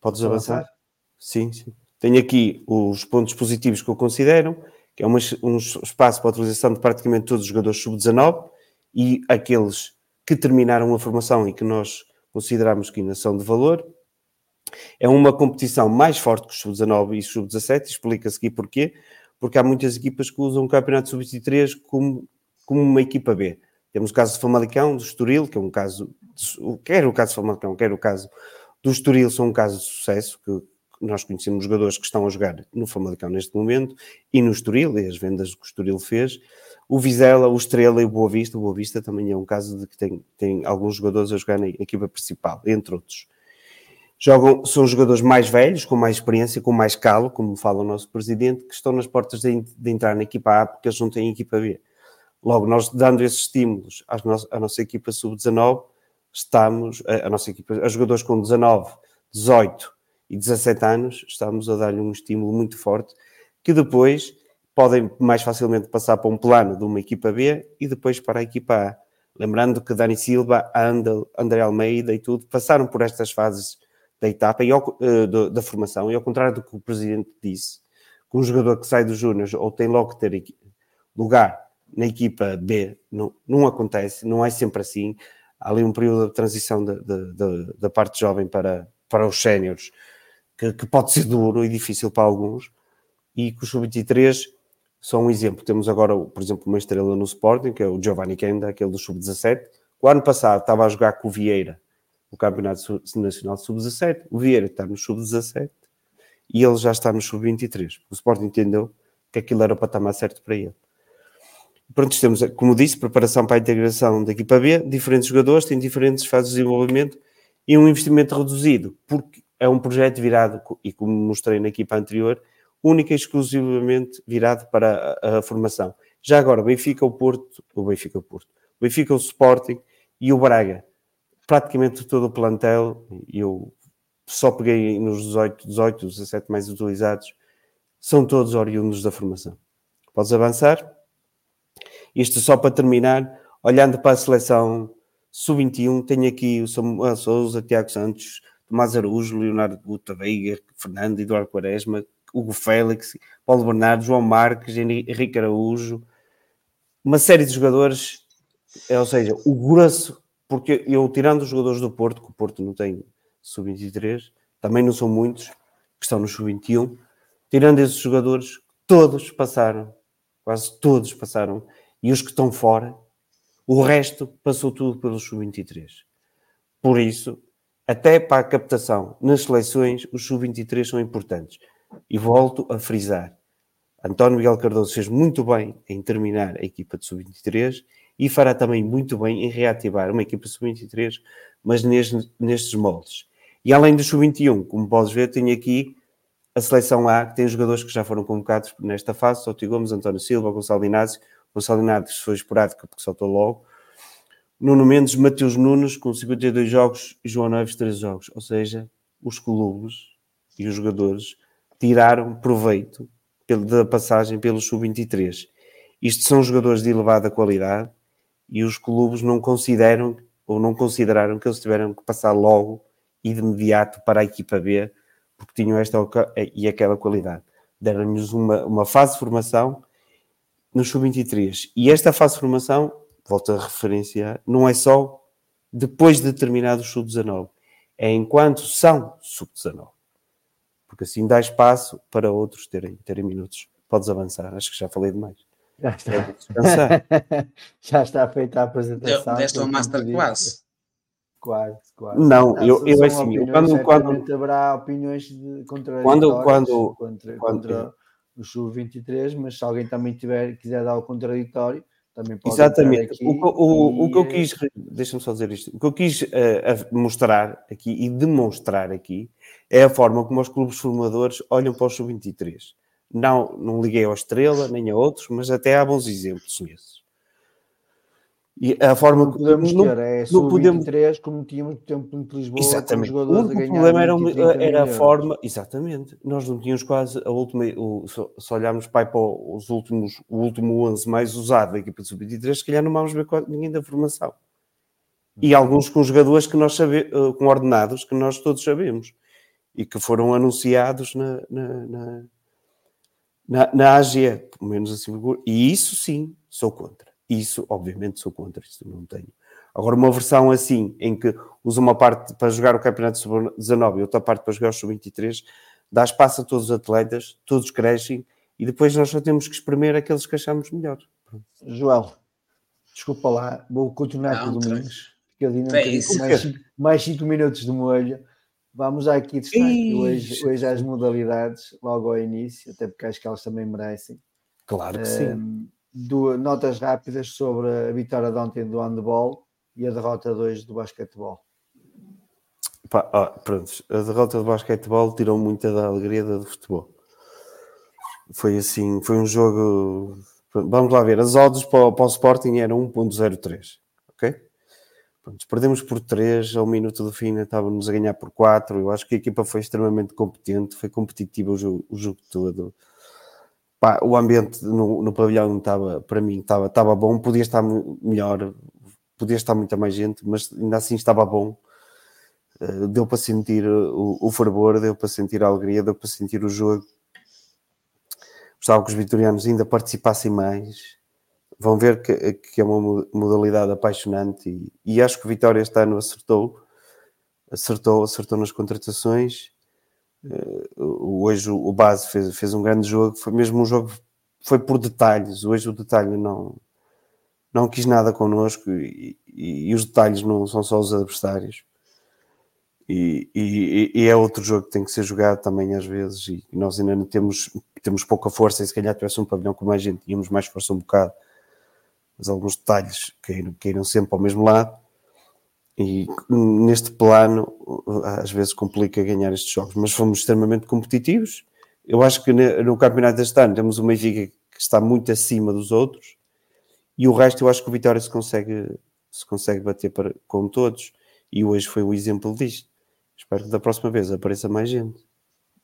Podes avançar? avançar? Sim, sim. Tenho aqui os pontos positivos que eu considero, que é uma, um espaço para a utilização de praticamente todos os jogadores sub-19 e aqueles que terminaram a formação e que nós consideramos que ainda são de valor. É uma competição mais forte que o sub-19 e o sub-17, explica-se aqui porquê, porque há muitas equipas que usam o campeonato sub-23 como, como uma equipa B. Temos o caso de Famalicão, do Estoril, que é um caso, quer o caso de Famalicão, quer o caso do Estoril são um caso de sucesso, que nós conhecemos jogadores que estão a jogar no Famalicão neste momento, e no Estoril, e as vendas que o Estoril fez. O Vizela, o Estrela e o Boa Vista. O Boa Vista também é um caso de que tem, tem alguns jogadores a jogar na equipa principal, entre outros. Jogam, são jogadores mais velhos, com mais experiência, com mais calo, como fala o nosso presidente, que estão nas portas de, de entrar na equipa A porque eles não têm equipa B. Logo, nós dando esses estímulos à nossa, equipa sub-19, estamos, a, a nossa equipa, a jogadores com 19, 18 e 17 anos, estamos a dar-lhe um estímulo muito forte que depois podem mais facilmente passar para um plano de uma equipa B e depois para a equipa A. Lembrando que Dani Silva, Andel, André Almeida e tudo passaram por estas fases da etapa e ao, uh, da formação, e ao contrário do que o presidente disse, que um jogador que sai dos Júniors ou tem logo que ter lugar na equipa B, não, não acontece, não é sempre assim. Há ali um período de transição da parte jovem para, para os séniores que, que, pode ser duro e difícil para alguns, e que o Sub-23 são um exemplo. Temos agora, por exemplo, uma estrela no Sporting, que é o Giovanni Kenda, aquele do Sub-17. O ano passado estava a jogar com o Vieira, o Campeonato Nacional Sub-17. O Vieira está no Sub-17 e ele já está no Sub-23. O Sporting entendeu que aquilo era o patamar certo para ele. Pronto, temos, como disse, preparação para a integração da equipa B, diferentes jogadores, têm diferentes fases de desenvolvimento e um investimento reduzido, porque é um projeto virado, e como mostrei na equipa anterior, única e exclusivamente virado para a, a formação. Já agora, Benfica, o Porto, o Benfica, o Porto, o Benfica, o Sporting e o Braga, praticamente todo o plantel, eu só peguei nos 18, 18, 17 mais utilizados, são todos oriundos da formação. Podes avançar? Isto só para terminar, olhando para a seleção sub-21, tenho aqui o Samuel Souza, Tiago Santos, Tomás Araújo, Leonardo Guta Veiga, Fernando, Eduardo Quaresma, Hugo Félix, Paulo Bernardo, João Marques, Henrique Araújo, uma série de jogadores, é, ou seja, o grosso, porque eu tirando os jogadores do Porto, que o Porto não tem sub-23, também não são muitos, que estão no sub-21, tirando esses jogadores, todos passaram, quase todos passaram e os que estão fora, o resto passou tudo pelo sub-23. Por isso, até para a captação nas seleções, os sub-23 são importantes. E volto a frisar: António Miguel Cardoso fez muito bem em terminar a equipa de sub-23 e fará também muito bem em reativar uma equipa sub-23, mas nestes, nestes moldes. E além do sub-21, como podes ver, tenho aqui a seleção A, que tem jogadores que já foram convocados nesta fase: Soti Gomes, António Silva, Gonçalo Inácio, Gonçalo Inácio foi esporádico porque saltou logo. Nuno Mendes, Mateus Nunes com 52 jogos e João Neves 13 jogos. Ou seja, os clubes e os jogadores tiraram proveito da passagem pelo sub-23. Isto são jogadores de elevada qualidade e os clubes não consideram ou não consideraram que eles tiveram que passar logo e de imediato para a equipa B porque tinham esta e aquela qualidade. Deram-nos uma, uma fase de formação no sub-23. E esta fase de formação, volto a referenciar, não é só depois de terminar o sub-19, é enquanto são sub-19. Porque assim dá espaço para outros terem, terem minutos. Podes avançar, acho que já falei demais. Já está. já está feita a apresentação. Deste uma masterclass. Quase, quase. Não, não eu, eu assim, quando, quando haverá opiniões de contra quando, quando, contra, quando, contra o sub-23, mas se alguém também tiver, quiser dar o contraditório, também pode Exatamente. Aqui o, o, o que eu quis, deixa-me só dizer isto, o que eu quis uh, mostrar aqui e demonstrar aqui é a forma como os clubes formadores olham para o sub-23. Não, não liguei ao Estrela nem a outros, mas até há bons exemplos nesses. E a forma que podemos não, ter é não podemos 3 como tínhamos por exemplo de Lisboa exatamente. o problema era, era a forma exatamente nós não tínhamos quase a última o, se olharmos para, para os últimos o último 11 mais usado da equipa de sub-23 se calhar não vamos ver ninguém da formação e uhum. alguns com jogadores que nós sabemos eh, com ordenados que nós todos sabemos e que foram anunciados na na, na, na, na AG pelo menos assim e isso sim sou contra isso, obviamente, sou contra, isso não tenho. Agora, uma versão assim, em que usa uma parte para jogar o Campeonato Sub-19 e outra parte para jogar o Sub-23, dá espaço a todos os atletas, todos crescem e depois nós só temos que espremer aqueles que achamos melhor. Joel, desculpa lá, vou continuar com o Domingos, porque eu ainda tenho mais, mais cinco minutos de molho. Vamos aqui destaque hoje, hoje às modalidades, logo ao início, até porque acho que elas também merecem. Claro que sim do, notas rápidas sobre a vitória de ontem do handball e a derrota de hoje do basquetebol. Pá, ah, pronto, a derrota do basquetebol tirou muita da alegria do futebol. Foi assim, foi um jogo. Vamos lá ver, as odds para, para o Sporting eram 1.03, ok? Pronto, perdemos por 3, ao minuto do fim estávamos a ganhar por 4. Eu acho que a equipa foi extremamente competente, foi competitiva o jogo, o jogo todo pá, o ambiente no, no pavilhão estava, para mim, estava, estava bom, podia estar melhor, podia estar muita mais gente, mas ainda assim estava bom. Uh, deu para sentir o, o fervor, deu para sentir a alegria, deu para sentir o jogo. Gostava que os vitorianos ainda participassem mais. Vão ver que, que é uma modalidade apaixonante e, e acho que o Vitória este ano acertou, acertou, acertou nas contratações. Uh, hoje o base fez, fez um grande jogo, foi mesmo um jogo, foi por detalhes. Hoje o detalhe não, não quis nada connosco e, e, e os detalhes não são só os adversários. E, e, é outro jogo que tem que ser jogado também às vezes e nós ainda não temos, temos pouca força e se calhar tivesse um pavilhão com mais gente tínhamos mais força um bocado mas alguns detalhes caíram, caíram sempre ao mesmo lado e neste plano às vezes complica ganhar estes jogos mas fomos extremamente competitivos eu acho que no campeonato deste ano temos uma Benfica que está muito acima dos outros e o resto eu acho que o Vitória se consegue se consegue bater para, com todos e hoje foi o exemplo disto Espero que da próxima vez apareça mais gente.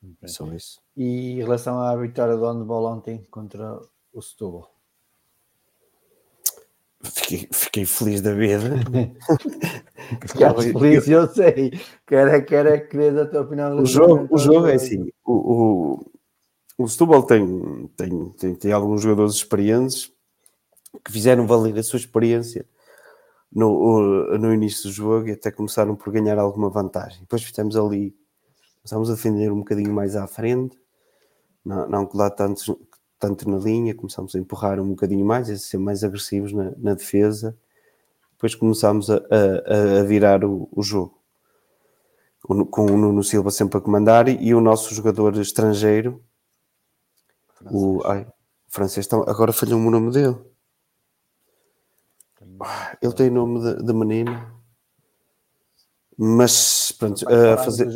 Okay. Só isso. E em relação à vitória do handball ontem contra o Setúbal? Fiquei, fiquei feliz da vida. Ficaste feliz, eu sei. Quero é, quero é querer até o final do o jogo. O jogo é assim: o, o, o Setúbal tem, tem, tem, tem alguns jogadores experientes que fizeram valer a sua experiência no, no início do jogo e até começaram por ganhar alguma vantagem. Depois fizemos ali, começámos a defender um bocadinho mais à frente, não, não colar tanto, tanto na linha, começámos a empurrar um bocadinho mais, a ser mais agressivos na, na defesa. Depois começámos a, a, a virar o, o jogo. Com o Nuno Silva sempre a comandar e o nosso jogador estrangeiro, francês. o ai, francês, agora falhou-me o nome dele. Ele tem nome de, de menino, mas pronto, a fazer,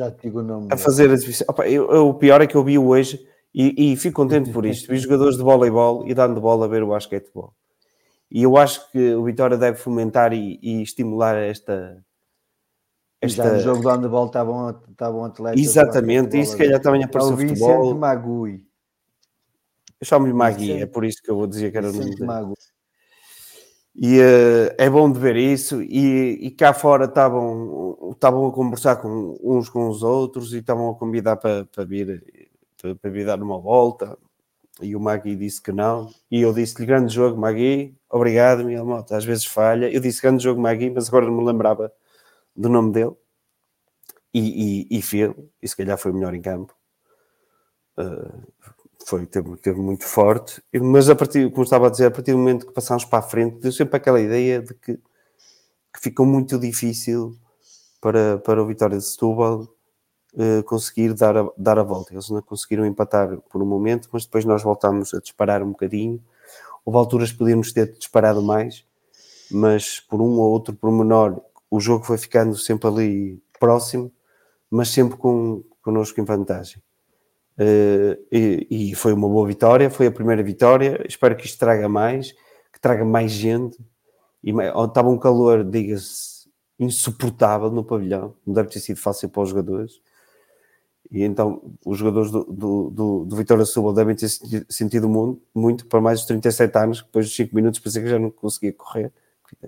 a fazer a. Opa, eu, eu, o pior é que eu vi hoje e, e fico contente por isto. Vi jogadores de voleibol e dando bola a ver o basquetebol. E eu acho que o Vitória deve fomentar e, e estimular esta. esta... Já no jogo de handball estavam, estavam atletas. Exatamente, e se calhar também apareceu o futebol. Vicente Magui. Eu chamo-lhe Magui, é por isso que eu vou dizer que era o nome dele. Magui. E uh, é bom de ver isso. E, e cá fora estavam, estavam a conversar com uns com os outros e estavam a convidar para, para vir para, vir dar uma volta. E o Magui disse que não. E eu disse-lhe: grande jogo, Magui, obrigado, Miguel Mota. Às vezes falha. Eu disse: grande jogo, Magui, mas agora não me lembrava do nome dele. E, e, e fez, e se calhar foi melhor em campo. Uh, foi, teve, teve muito forte, mas a partir, como estava a dizer, a partir do momento que passámos para a frente, deu sempre aquela ideia de que, que ficou muito difícil para, para o Vitória de Setúbal uh, conseguir dar a, dar a volta. Eles não conseguiram empatar por um momento, mas depois nós voltámos a disparar um bocadinho. Houve alturas que podíamos ter disparado mais, mas por um ou outro pormenor, o jogo foi ficando sempre ali próximo, mas sempre com, connosco em vantagem. Uh, e, e, foi uma boa vitória, foi a primeira vitória. Espero que isto traga mais, que traga mais gente. E estava um calor, diga-se, insuportável no pavilhão, não deve ter sido fácil para os jogadores. E então os jogadores do, do, do, do Vitória Setúbal devem ter sentido muito, muito para mais de 37 anos, depois de 5 minutos pensei que já não conseguia correr.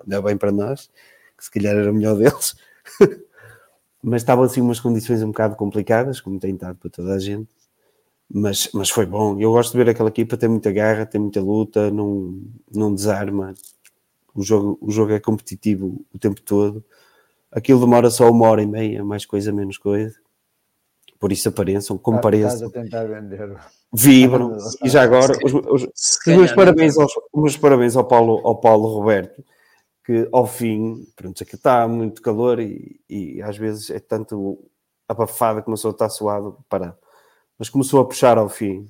Ainda bem para nós, que se calhar era melhor deles. Mas estavam assim umas condições um bocado complicadas, como tem estado para toda a gente mas, mas foi bom. Eu gosto de ver aquela equipa, tem muita garra, tem muita luta, não, não desarma. O jogo, o jogo é competitivo o tempo todo. Aquilo demora só uma hora e meia, mais coisa, menos coisa. Por isso apareçam, compareçam. Vibram. e já agora, os, os, os, meus parabéns aos, os meus parabéns ao Paulo, ao Paulo Roberto, que ao fim, pronto, aqui está muito calor e, e às vezes é tanto abafada que uma pessoa está suado para mas começou a puxar ao fim.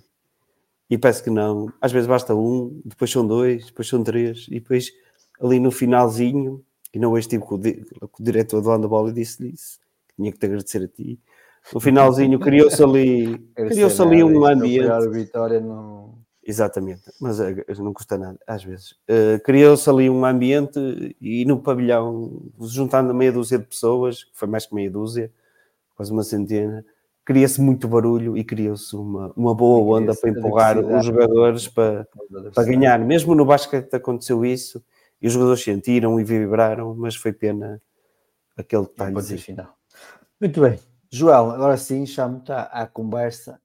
E parece que não. Às vezes basta um, depois são dois, depois são três, e depois ali no finalzinho, e não hoje estive com o, di com o diretor do handball e disse-lhe isso, tinha que te agradecer a ti. No finalzinho criou-se ali, criou-se ali um ambiente. A vitória não... Exatamente, mas uh, não custa nada, às vezes. Uh, criou-se ali um ambiente e no pavilhão, juntando meia dúzia de pessoas, foi mais que meia dúzia, quase uma centena, cria-se muito barulho e cria-se uma, uma boa onda para empurrar os jogadores para, para ganhar. Mesmo no basquete aconteceu isso e os jogadores sentiram e vibraram, mas foi pena aquele detalhe. Muito bem. Joel, agora sim, chamo-te à, à, conversa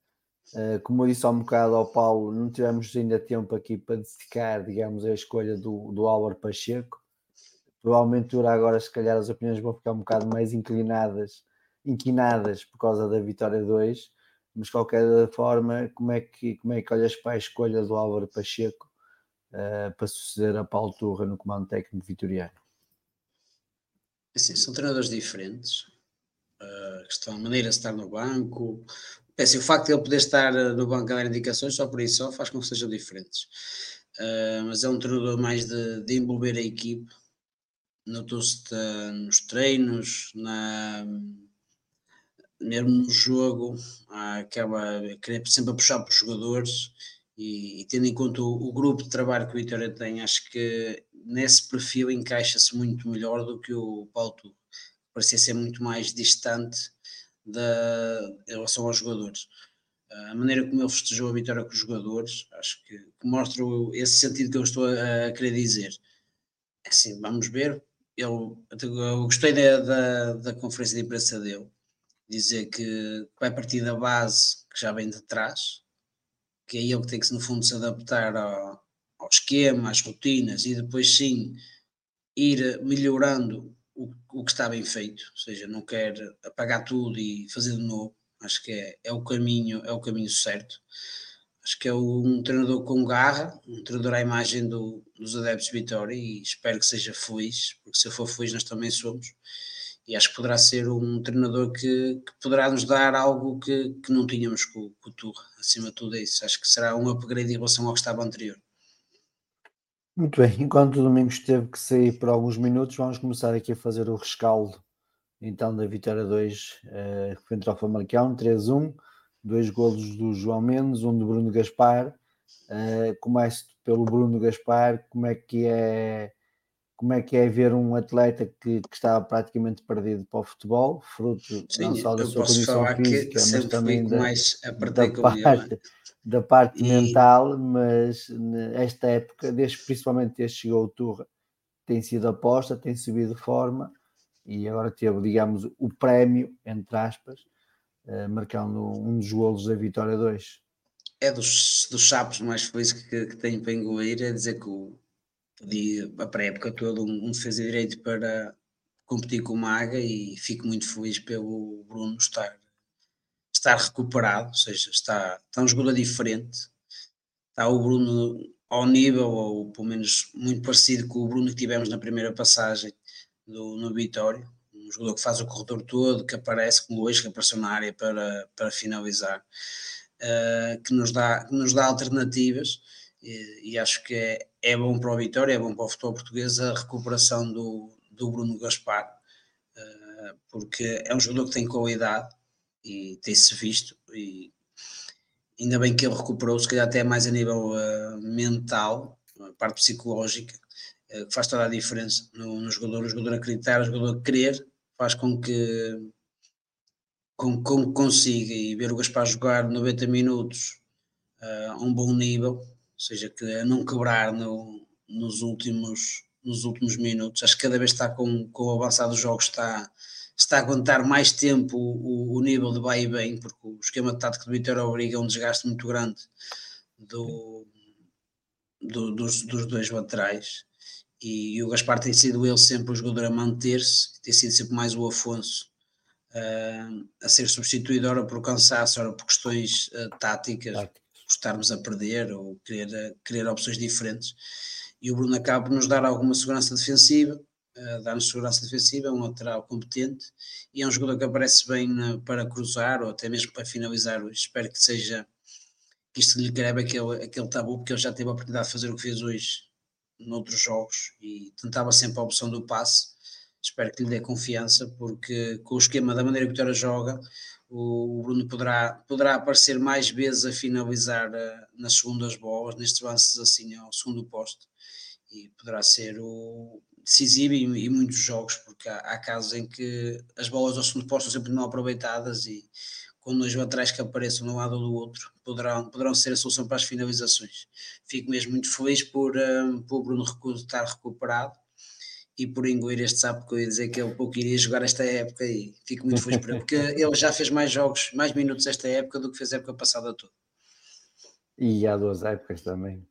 Uh, como eu disse há um bocado ao Paulo, não tivemos ainda tempo aqui para dedicar, digamos, a escolha do, do Álvaro Pacheco. Provavelmente agora, se calhar, as opiniões vão ficar um bocado mais inclinadas, inquinadas por causa da vitória 2, mas de qualquer forma, como é que, como é que olhas para a escolha do Álvaro Pacheco uh, para suceder a Paulo Turra no comando técnico vitoriano? Assim, são treinadores diferentes. Uh, questão, a maneira de estar no banco, assim, o facto de ele poder estar eh, no banco a dar indicações, só por isso só faz com que sejam diferentes. Uh, mas é um treinador mais de, de envolver a equipe. Notou-se nos treinos, na, mesmo no jogo, acaba sempre a puxar para os jogadores e, e tendo em conta o, o, grupo de trabalho que o Vitória tem, acho que nesse perfil encaixa-se muito melhor do que o Paulo Turro. Parecia ser muito mais distante da, em relação aos jogadores. A maneira como ele festejou a vitória com os jogadores, acho que, que mostra esse sentido que eu estou a, a querer dizer. É assim, vamos ver. Eu, eu gostei da, da, da, conferência de imprensa dele, dizer que vai partir da base que já vem de trás, que é ele que tem que, no fundo, se adaptar ao, ao esquema, às rotinas e depois sim ir melhorando o, o que está bem feito, ou seja, não quer apagar tudo e fazer de novo. Acho que é, é o caminho, é o caminho certo. Acho que é um treinador com garra, um treinador à imagem do, dos adeptos de Vitória e espero que seja feliz, porque se eu for feliz nós também somos. E acho que poderá ser um treinador que, que poderá nos dar algo que, que não tínhamos com, com o Turra. Acima de tudo é isso. Acho que será um upgrade em relação ao que estava anterior. Muito bem, enquanto o Domingos teve que sair por alguns minutos, vamos começar aqui a fazer o rescaldo então da vitória 2 uh, frente ao Famalicão, 3-1, dois golos do João Mendes, um do Bruno Gaspar. Uh, começo pelo Bruno Gaspar, como é que é como é que é ver um atleta que, que estava praticamente perdido para o futebol, fruto Sim, não só da sua condição física, mas também da, da parte, da parte e... mental, mas esta época, desde, principalmente desde que chegou o Turra, tem sido aposta, tem subido forma e agora teve, digamos, o prémio, entre aspas, uh, marcando um dos golos da Vitória 2. É dos, dos sapos mais felizes que, que tenho para engolir, é dizer que o, a pré-época toda um, um defesa direito para competir com o Maga e fico muito feliz pelo Bruno estar estar recuperado, ou seja, está, está um jogador diferente, está o Bruno ao nível, ou pelo menos muito parecido com o Bruno que tivemos na primeira passagem do, no Vitória, um jogador que faz o corredor todo, que aparece como hoje, que apareceu na área para, para finalizar, uh, que, nos dá, que nos dá alternativas e, e, acho que é, é bom para o Vitória, é bom para o futebol português a recuperação do, do Bruno Gaspar, uh, porque é um jogador que tem qualidade, e tem-se visto e ainda bem que ele recuperou, se calhar até mais a nível uh, mental, a parte psicológica, uh, que faz toda a diferença no, no, jogador, o jogador acreditar, o jogador querer, faz com que, com, com que consiga e ver o Gaspar jogar 90 minutos a um bom nível, seja, que a não quebrar no, nos, últimos, nos últimos minutos, acho que cada vez está com, com o avançado dos jogos está está a aguentar mais tempo o, o, nível de vai e bem, porque o esquema tático do Vitória obriga um desgaste muito grande do, do, dos, dos, dois laterais. E, e, o Gaspar tem sido ele sempre o jogador a manter-se, tem sido sempre mais o Afonso uh, a ser substituído, ora por cansaço, ora por questões uh, táticas, por estarmos a perder ou querer, querer opções diferentes. E o Bruno acaba por nos dar alguma segurança defensiva dar-nos segurança defensiva, é um lateral competente e é um jogador que aparece bem para cruzar ou até mesmo para finalizar. Espero que seja que isto lhe greve aquele, aquele tabu, porque ele já teve a oportunidade de fazer o que fez hoje noutros jogos e tentava sempre a opção do passe. Espero que lhe dê confiança, porque com o esquema da maneira que o Vitória joga, o Bruno poderá, poderá aparecer mais vezes a finalizar uh, nas segundas bolas, nestes lances assim ao segundo posto, e poderá ser o, decisivo e, e, muitos jogos, porque há, há, casos em que as bolas ao segundo posto são sempre não aproveitadas e com dois laterais que apareçam de um lado ou do outro poderão, poderão ser a solução para as finalizações. Fico mesmo muito feliz por, um, por o Bruno estar recuperado e por engolir este sapo que eu ia dizer que ele pouco iria jogar esta época e fico muito feliz por ele, porque ele já fez mais jogos, mais minutos esta época do que fez a época passada toda. E há duas épocas também.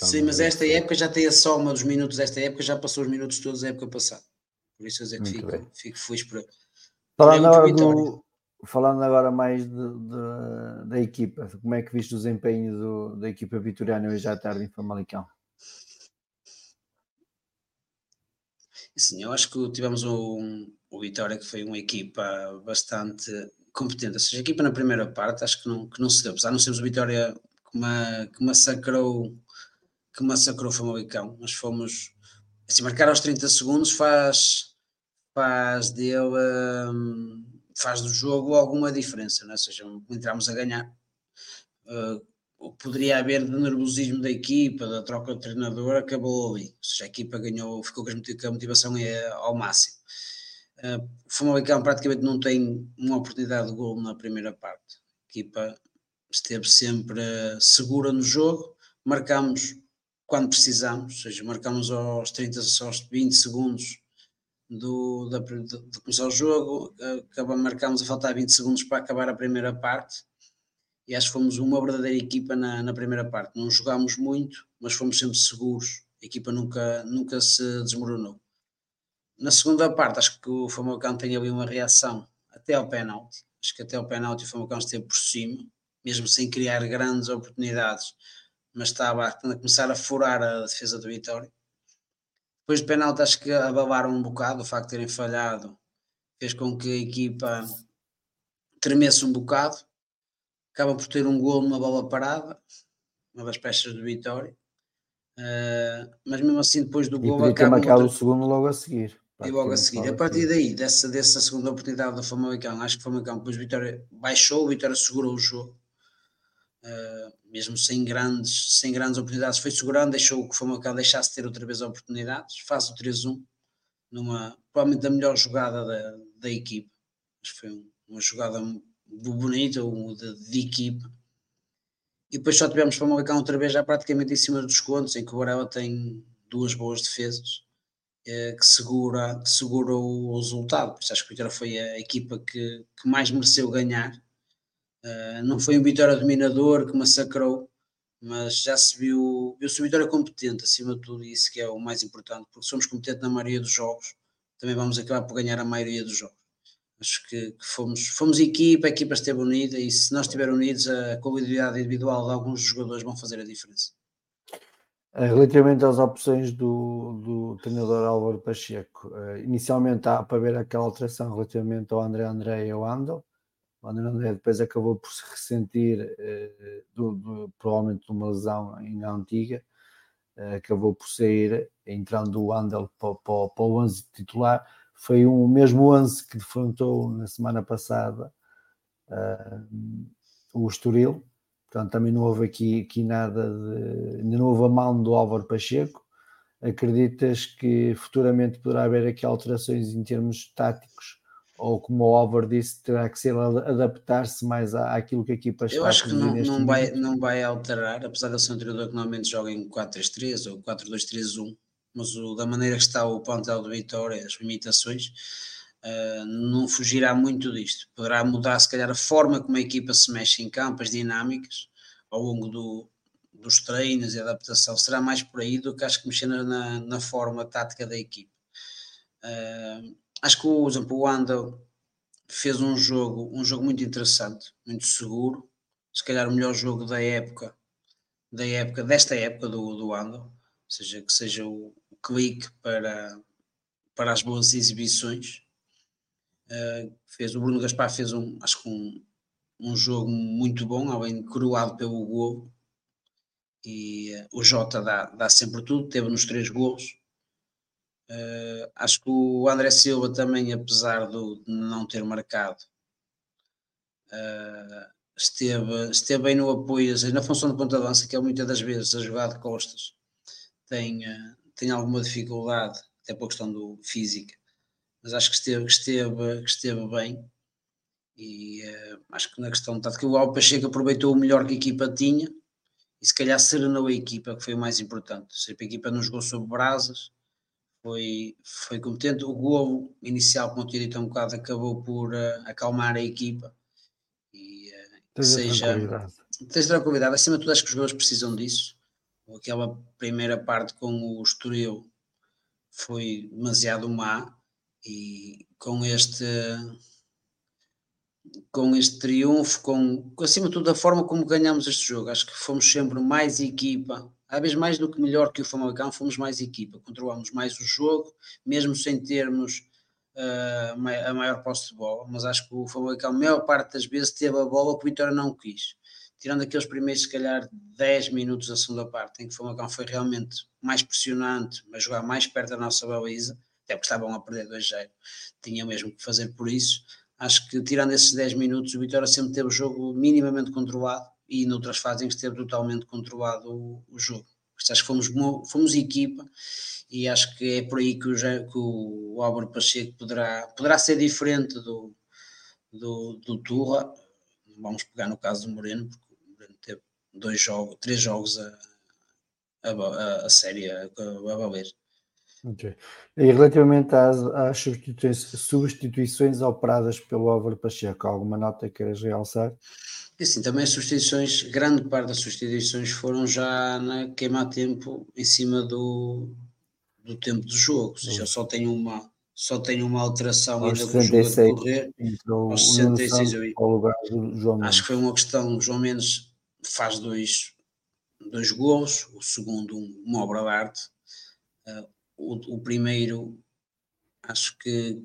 Sim, mas esta época já tem a soma dos minutos desta época, já passou os minutos todos da época passada. Por isso eu dizer que fico, fico feliz por. Falando agora, do, falando agora mais de, de, da equipa, como é que viste o desempenho do, da equipa vitoriana hoje à tarde em Famalicão? Sim, eu acho que tivemos um, o Vitória que foi uma equipa bastante competente. Ou seja, a equipa na primeira parte acho que não, que não se deu, apesar de não sermos o Vitória que, uma, que massacrou que massacrou o Famalicão, mas fomos assim, marcar aos 30 segundos faz faz dele um, faz do jogo alguma diferença, não é? ou seja, entramos a ganhar uh, poderia haver de nervosismo da equipa, da troca de treinador, acabou ali, ou seja, a equipa ganhou, ficou com a motivação ao máximo. Uh, o Famalicão praticamente não tem uma oportunidade de gol na primeira parte. A equipa esteve sempre segura no jogo, marcamos quando precisamos, ou seja, marcamos aos 30, aos 20 segundos do, da, de, de, começar o jogo, acabamos, marcamos a faltar 20 segundos para acabar a primeira parte e acho que fomos uma verdadeira equipa na, na primeira parte. Não jogámos muito, mas fomos sempre seguros, a equipa nunca, nunca se desmoronou. Na segunda parte, acho que o Famalicão tem ali uma reação até ao penalti. Acho que até ao penalti o Famalicão esteve por cima, mesmo sem criar grandes oportunidades, mas estava a começar a furar a defesa do Vitória. Depois do penalti, acho que abalaram um bocado, o facto de terem falhado fez com que a equipa tremesse um bocado. Acaba por ter um gol numa bola parada, uma das peças do Vitória. Uh, mas mesmo assim, depois do gol, acaba. marcado outra... o segundo logo a seguir. E logo a seguir, a partir daí, dessa, dessa segunda oportunidade do Famalicão, acho que o Famalicão depois Vitória baixou, o Vitória segurou o jogo, uh, mesmo sem grandes, sem grandes oportunidades, foi segurando, deixou que o Famalicão deixasse ter outra vez oportunidades, faz o 3-1, numa, provavelmente a melhor jogada da, da equipe, que foi uma jogada bonita de, de equipe, e depois só tivemos Famalicão outra vez já praticamente em cima dos contos, em que o Varela tem duas boas defesas, eh, que segura, que segura o resultado. Por acho que o Vitória foi a equipa que, que mais mereceu ganhar. Uh, não foi um Vitória dominador que massacrou, mas já se viu, viu-se o Vitória competente acima de tudo, e isso que é o mais importante, porque somos competentes na maioria dos jogos, também vamos acabar por ganhar a maioria dos jogos. Acho que, que fomos, fomos equipa, a equipa esteve unida e se nós estivermos unidos, a qualidade individual de alguns jogadores vão fazer a diferença. Eh, relativamente às opções do, do treinador Álvaro Pacheco, eh, inicialmente há para ver aquela alteração relativamente ao André André e ao Andel. O André André depois acabou por se ressentir, eh, do, do, provavelmente de uma lesão ainda antiga, acabou por sair, entrando o Andel para, para, para o 11 titular. Foi o mesmo 11 que defrontou na semana passada o Estoril, Portanto, também não houve aqui, aqui nada de. Ainda não houve a mão do Álvaro Pacheco. Acreditas que futuramente poderá haver aqui alterações em termos táticos? Ou, como o Álvaro disse, terá que ser adaptar-se mais à, àquilo que a equipa está Eu acho que não, não, vai, não vai alterar, apesar de ser um treinador que normalmente joga em 4-3-3 ou 4-2-3-1, mas o, da maneira que está o plantel de Vitória, as limitações, Uh, não fugirá muito disto. Poderá mudar, se calhar, a forma como a equipa se mexe em campo, as dinâmicas, ao longo do, dos treinos e adaptação. Será mais por aí do que acho que mexer na, na forma tática da equipa. Uh, acho que, por exemplo, o Andel fez um jogo, um jogo muito interessante, muito seguro. Se calhar o melhor jogo da época, da época, desta época do, do. Ou seja, que seja clique para, para as boas exibições Uh, fez, o Bruno Gaspar fez um, acho que um, um jogo muito bom, além coroado pelo gol. E uh, o Jota dá, dá sempre tudo, teve nos três gols. Uh, acho que o André Silva também, apesar do, de não ter marcado, esteve, esteve bem no apoio, na função de ponta de lança, que é muitas das vezes a jogar de costas, tem, tem alguma dificuldade, até por questão do física mas acho que esteve, que esteve, que esteve bem. E uh, acho que na questão de que o Al Pacheco aproveitou o melhor que a equipa tinha e se calhar serenou a equipa, que foi o mais importante. Se a equipa não jogou sob brasas, foi, foi competente. O golo inicial, como tinha dito um bocado, acabou por uh, acalmar a equipa e uh, que, seja, tens tranquilidade. Acima de tudo, acho que os jogadores precisam disso. Aquela primeira parte com o Estoril foi demasiado má e com este com este triunfo, com acima de tudo a forma como ganhamos este jogo, acho que fomos sempre mais equipa, às vezes mais do que melhor que o Famalicão, fomos mais equipa, controlamos mais o jogo, mesmo sem termos uh, a maior posse de bola, mas acho que o Famalicão, a maior parte das vezes, teve a bola que o Vitória não quis. Tirando aqueles primeiros, se calhar, 10 minutos da segunda parte, em que o Famalicão foi realmente mais pressionante, mas jogar mais perto da nossa baliza, até porque estavam a perder 2-0, tinha mesmo que fazer por isso. Acho que, tirando esses 10 minutos, o Vitória sempre teve o jogo minimamente controlado e noutras fases em esteve totalmente controlado o, o jogo. Acho que fomos, fomos equipa e acho que é por aí que o, que o Álvaro Pacheco poderá, poderá ser diferente do, do, do Turra. Vamos pegar no caso do Moreno, porque dois jogos, três jogos a, a, a, a série a, a valer. Okay. E relativamente às, às substituições, substituições operadas pelo Álvaro Pacheco, alguma nota que queiras realçar? E assim, também as substituições, grande parte das substituições foram já na queimar tempo em cima do, do tempo do jogo, ou seja, só tenho uma, só tenho uma alteração aos ainda com o jogo a decorrer. Aos 66 eu, lugar do João Mendes. Acho que foi uma questão, João Mendes faz dois, dois gols, o segundo uma obra de arte, uh, o, o, primeiro acho que,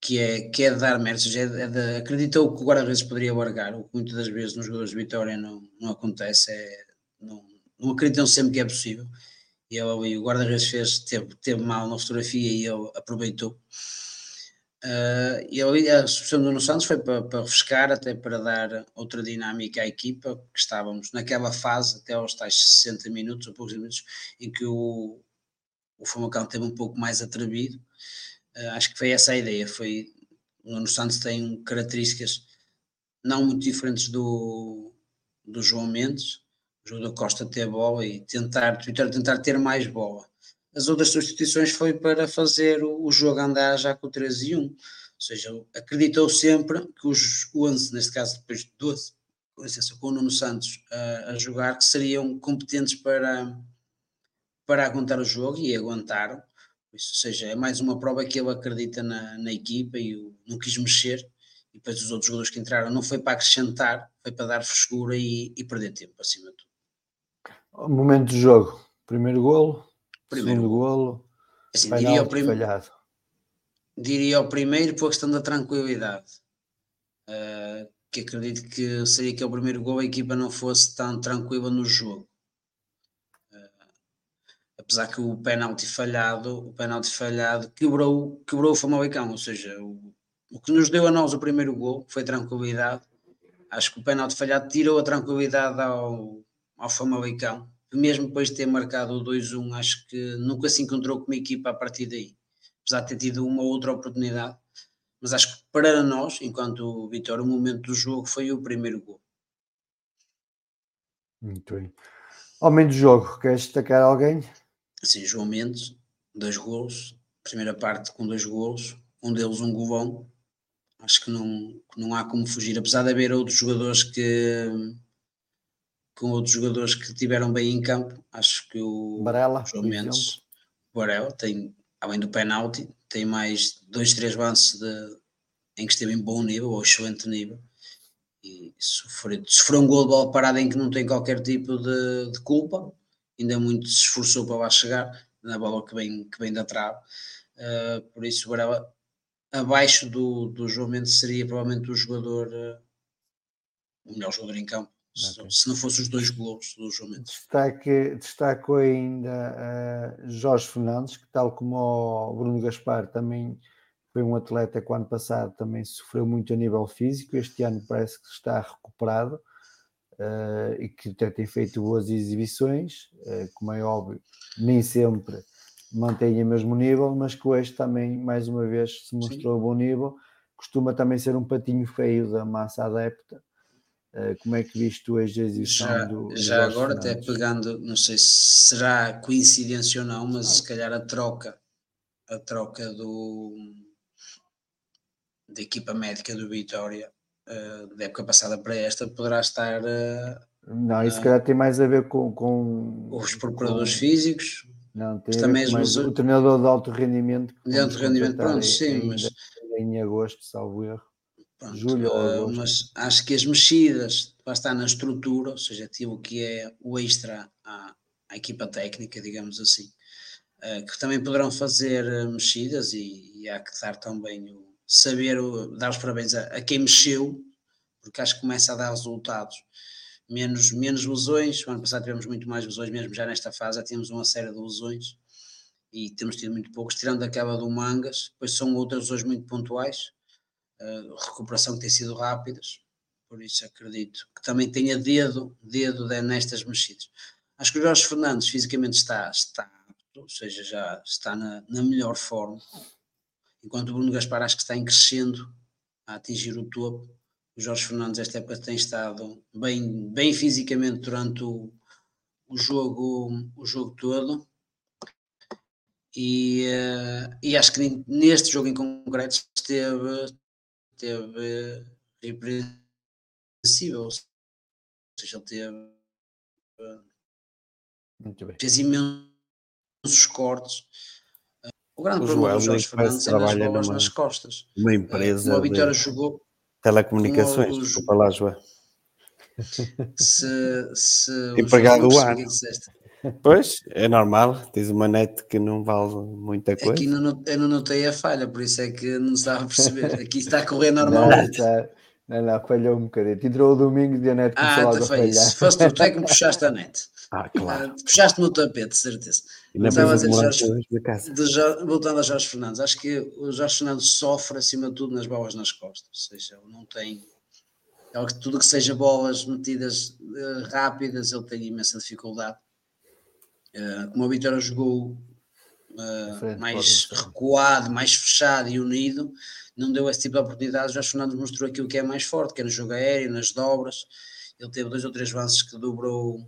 que, é, que é de dar méritos, é de, é acreditou que o guarda-redes poderia largar, o que muitas das vezes nos jogadores de Vitória não, não acontece, é, não, não acreditam sempre que é possível e ele, o guarda-redes fez, teve, teve mal na fotografia e ele aproveitou. Uh, e ali a substituição do Nuno Santos foi para, para refrescar, até para dar outra dinâmica à equipa, que estávamos naquela fase, até aos tais 60 minutos, ou poucos minutos, em que o, o Famalicão teve um pouco mais atrevido. Uh, acho que foi essa a ideia, foi o Nuno Santos tem características não muito diferentes do, do João Mendes, o Costa ter bola e tentar, tentar ter mais bola. As outras substituições foi para fazer o, o jogo andar já com o 13 e 1. Ou seja, acreditou sempre que os 11, neste caso depois de 12, com licença, com o Nuno Santos a, a jogar, que seriam competentes para, para aguentar o jogo e aguentaram. Isso, ou seja, é mais uma prova que ele acredita na, na equipa e o, não quis mexer. E depois os outros jogadores que entraram não foi para acrescentar, foi para dar frescura e, e perder tempo acima de tudo. Momento do jogo. Primeiro golo, primeiro segundo golo, assim, diria, o prim... diria o primeiro por questão da tranquilidade. Uh, que acredito que seria que o primeiro gol a equipa não fosse tão tranquila no jogo. Uh, apesar que o penalti falhado, o penalti falhado quebrou, quebrou o Famalicão, ou seja, o, o que nos deu a nós o primeiro gol foi tranquilidade. Acho que o penalti falhado tirou a tranquilidade ao, ao Famalicão, mesmo depois de ter marcado o 2-1, acho que nunca se encontrou com uma equipa a partir daí, apesar de ter tido uma outra oportunidade, mas acho que para nós, enquanto Vitória, o momento do jogo foi o primeiro gol. Muito bem. Homem do jogo, queres destacar alguém? Sim, João Mendes, dois golos, primeira parte com dois golos, um deles um golão, acho que não, que não há como fugir, apesar de haver outros jogadores que com outros jogadores que tiveram bem em campo. Acho que o Barela, João Mendes, o Varela, tem, além do penalti, tem mais dois, três lances de, em que esteve em bom nível, ou excelente nível. E sofreu, sofreu um gol de bola parada em que não tem qualquer tipo de, de culpa, ainda muito se esforçou para lá chegar, na bola que vem, que vem da trave. Uh, por isso, o Varela, abaixo do, do João Mendes, seria provavelmente o jogador, uh, o melhor jogador em campo Okay. Se não fossem os dois gols do João Mendes. Destaque, destaco ainda uh, Jorge Fernandes, que tal como o Bruno Gaspar também foi um atleta que o ano passado também sofreu muito a nível físico, este ano parece que está recuperado uh, e que até tem feito boas exibições, uh, como é óbvio, nem sempre mantém o mesmo nível, mas que hoje também, mais uma vez, se mostrou Sim. a bom nível, costuma também ser um patinho feio da massa adepta, como é que viste hoje a exibição já, do, Já agora, até pegando, não sei se será coincidência ou não, mas se calhar a troca, a troca do, da equipa médica do Vitória, uh, da época passada para esta, poderá estar uh, Não, isso uh, calhar tem mais a ver com. com os procuradores com, físicos. Não, tem também mais o treinador de alto rendimento. De alto rendimento, pronto, sim, em, mas. Em agosto, salvo erro. Pronto, Julho uh. Mas acho que as mexidas, vai estar na estrutura, ou seja, aquilo que é o extra à, à equipa técnica, digamos assim, uh, que também poderão fazer mexidas e, e há que dar também o saber, o, dar os parabéns a, a quem mexeu, porque acho que começa a dar resultados menos, menos lesões. O ano passado tivemos muito mais lesões, mesmo já nesta fase, já tínhamos uma série de lesões e temos tido muito poucos, tirando aquela do Mangas, depois são outras lesões muito pontuais, recuperação que tem sido rápidas, por isso acredito que também tenha dedo, dedo nestas mexidas. Acho que o Jorge Fernandes fisicamente está, está ou seja, já está na, na melhor forma, enquanto o Bruno Gaspar acho que está em crescendo a atingir o topo o Jorge Fernandes esta época tem estado bem, bem fisicamente durante o, o, jogo, o jogo todo. E, uh, e acho que neste jogo em concreto esteve, esteve irrepreensível. Ou seja, ele teve. Muito bem. Fez imensos cortes. O grande o problema do Jorge Fernandes é nas bolas nas costas. Uma empresa. Uma vitória de... jogou Telecomunicações, desculpa lá, João. Se, se Empregado do ano. Pois, é normal, tens uma net que não vale muita coisa. Aqui não, eu não notei a falha, por isso é que não dá a perceber. Aqui está a correr normalmente. Não, está, não, não, falhou um bocadinho. Entrou o domingo e a net começou ah, logo a falhar. Se fosse tu, tu é que me puxaste a net. Ah, claro. Ah, puxaste no tapete, certeza. E Estava a dizer Jorge, de Jorge, voltando a Jorge Fernandes, acho que o Jorge Fernandes sofre acima de tudo nas bolas nas costas, ou seja, não tem tudo que seja bolas metidas uh, rápidas, ele tem imensa dificuldade. Uh, como a Vitória jogou uh, mais recuado, mais fechado e unido, não deu esse tipo de oportunidades. Jorge Fernandes mostrou aquilo que é mais forte, que é no jogo aéreo, nas dobras. Ele teve dois ou três lances que dobrou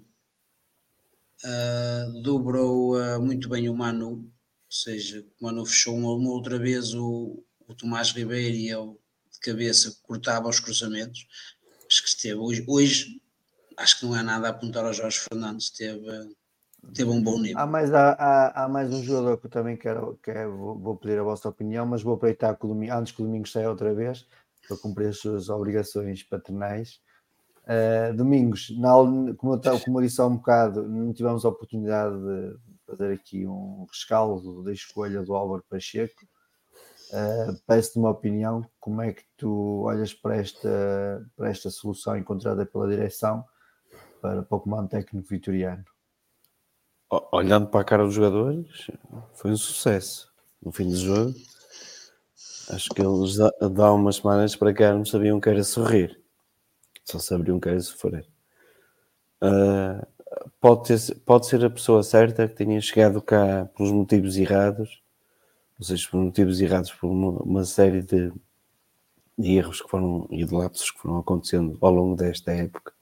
uh, dobrou uh, muito bem o Manu, ou seja, o Manu fechou uma, uma outra vez o, o Tomás Ribeiro e ele de cabeça cortava os cruzamentos. Acho que esteve hoje, hoje acho que não há nada a apontar ao Jorge Fernandes, teve, teve um bom nível. Há mais, há, há, há mais um jogador que eu também quero, quero vou, vou pedir a vossa opinião, mas vou aproveitar que domingo, antes que o domingo saia outra vez, para cumprir as suas obrigações paternais. Uh, domingos, na, como, eu, como eu disse há um bocado, não tivemos a oportunidade de fazer aqui um rescaldo da escolha do Álvaro Pacheco. Uh, Peço-te uma opinião, como é que tu olhas para esta, para esta solução encontrada pela direção para, para o comando técnico vitoriano? Olhando para a cara dos jogadores, foi um sucesso. No fim do jogo, acho que eles dá umas semanas para cá não sabiam que era sorrir só abrir um caso sofrer. Uh, pode, ter, pode ser a pessoa certa que tenha chegado cá pelos motivos errados, ou seja, por motivos errados, por uma, uma série de, de, erros que foram e de lapsos que foram acontecendo ao longo desta época.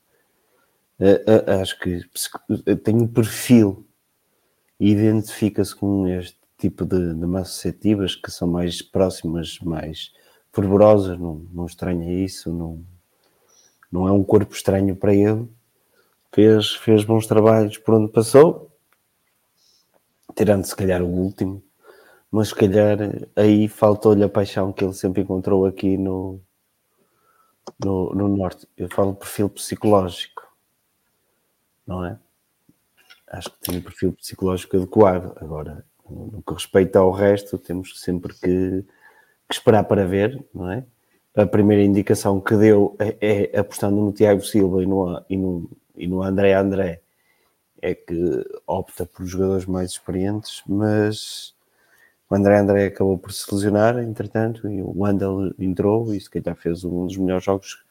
Uh, uh, acho que tem um perfil e identifica-se com este tipo de, de massas suscetíveis que são mais próximas, mais fervorosas, não, não estranha isso, não, não é um corpo estranho para ele. Fez, fez bons trabalhos por onde passou, tirando se calhar o último, mas se calhar aí faltou-lhe a paixão que ele sempre encontrou aqui no, no, no Norte. Eu falo perfil psicológico, não é? Acho que tem um perfil psicológico adequado. Agora, no que respeita ao resto, temos sempre que, que esperar para ver, não é? a primeira indicação que deu é, é apostando no Tiago Silva e no, e, no, e no André André, é que opta por jogadores mais experientes, mas o André André acabou por se lesionar, entretanto, e o Wandel entrou e se calhar fez um dos melhores jogos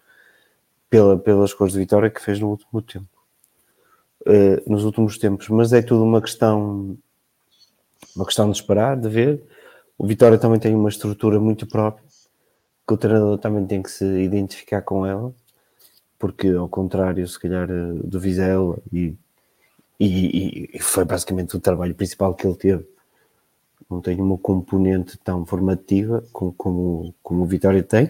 pela, pelas cores de vitória que fez no último tempo. Uh, nos últimos tempos, mas é tudo uma questão uma questão de esperar, de ver. O Vitória também tem uma estrutura muito própria que o treinador também tem que se identificar com ela, porque ao contrário, se calhar, eh, do Vizela, e, e, e, foi basicamente o trabalho principal que ele teve, não tem uma componente tão formativa como, como, como o Vitória tem,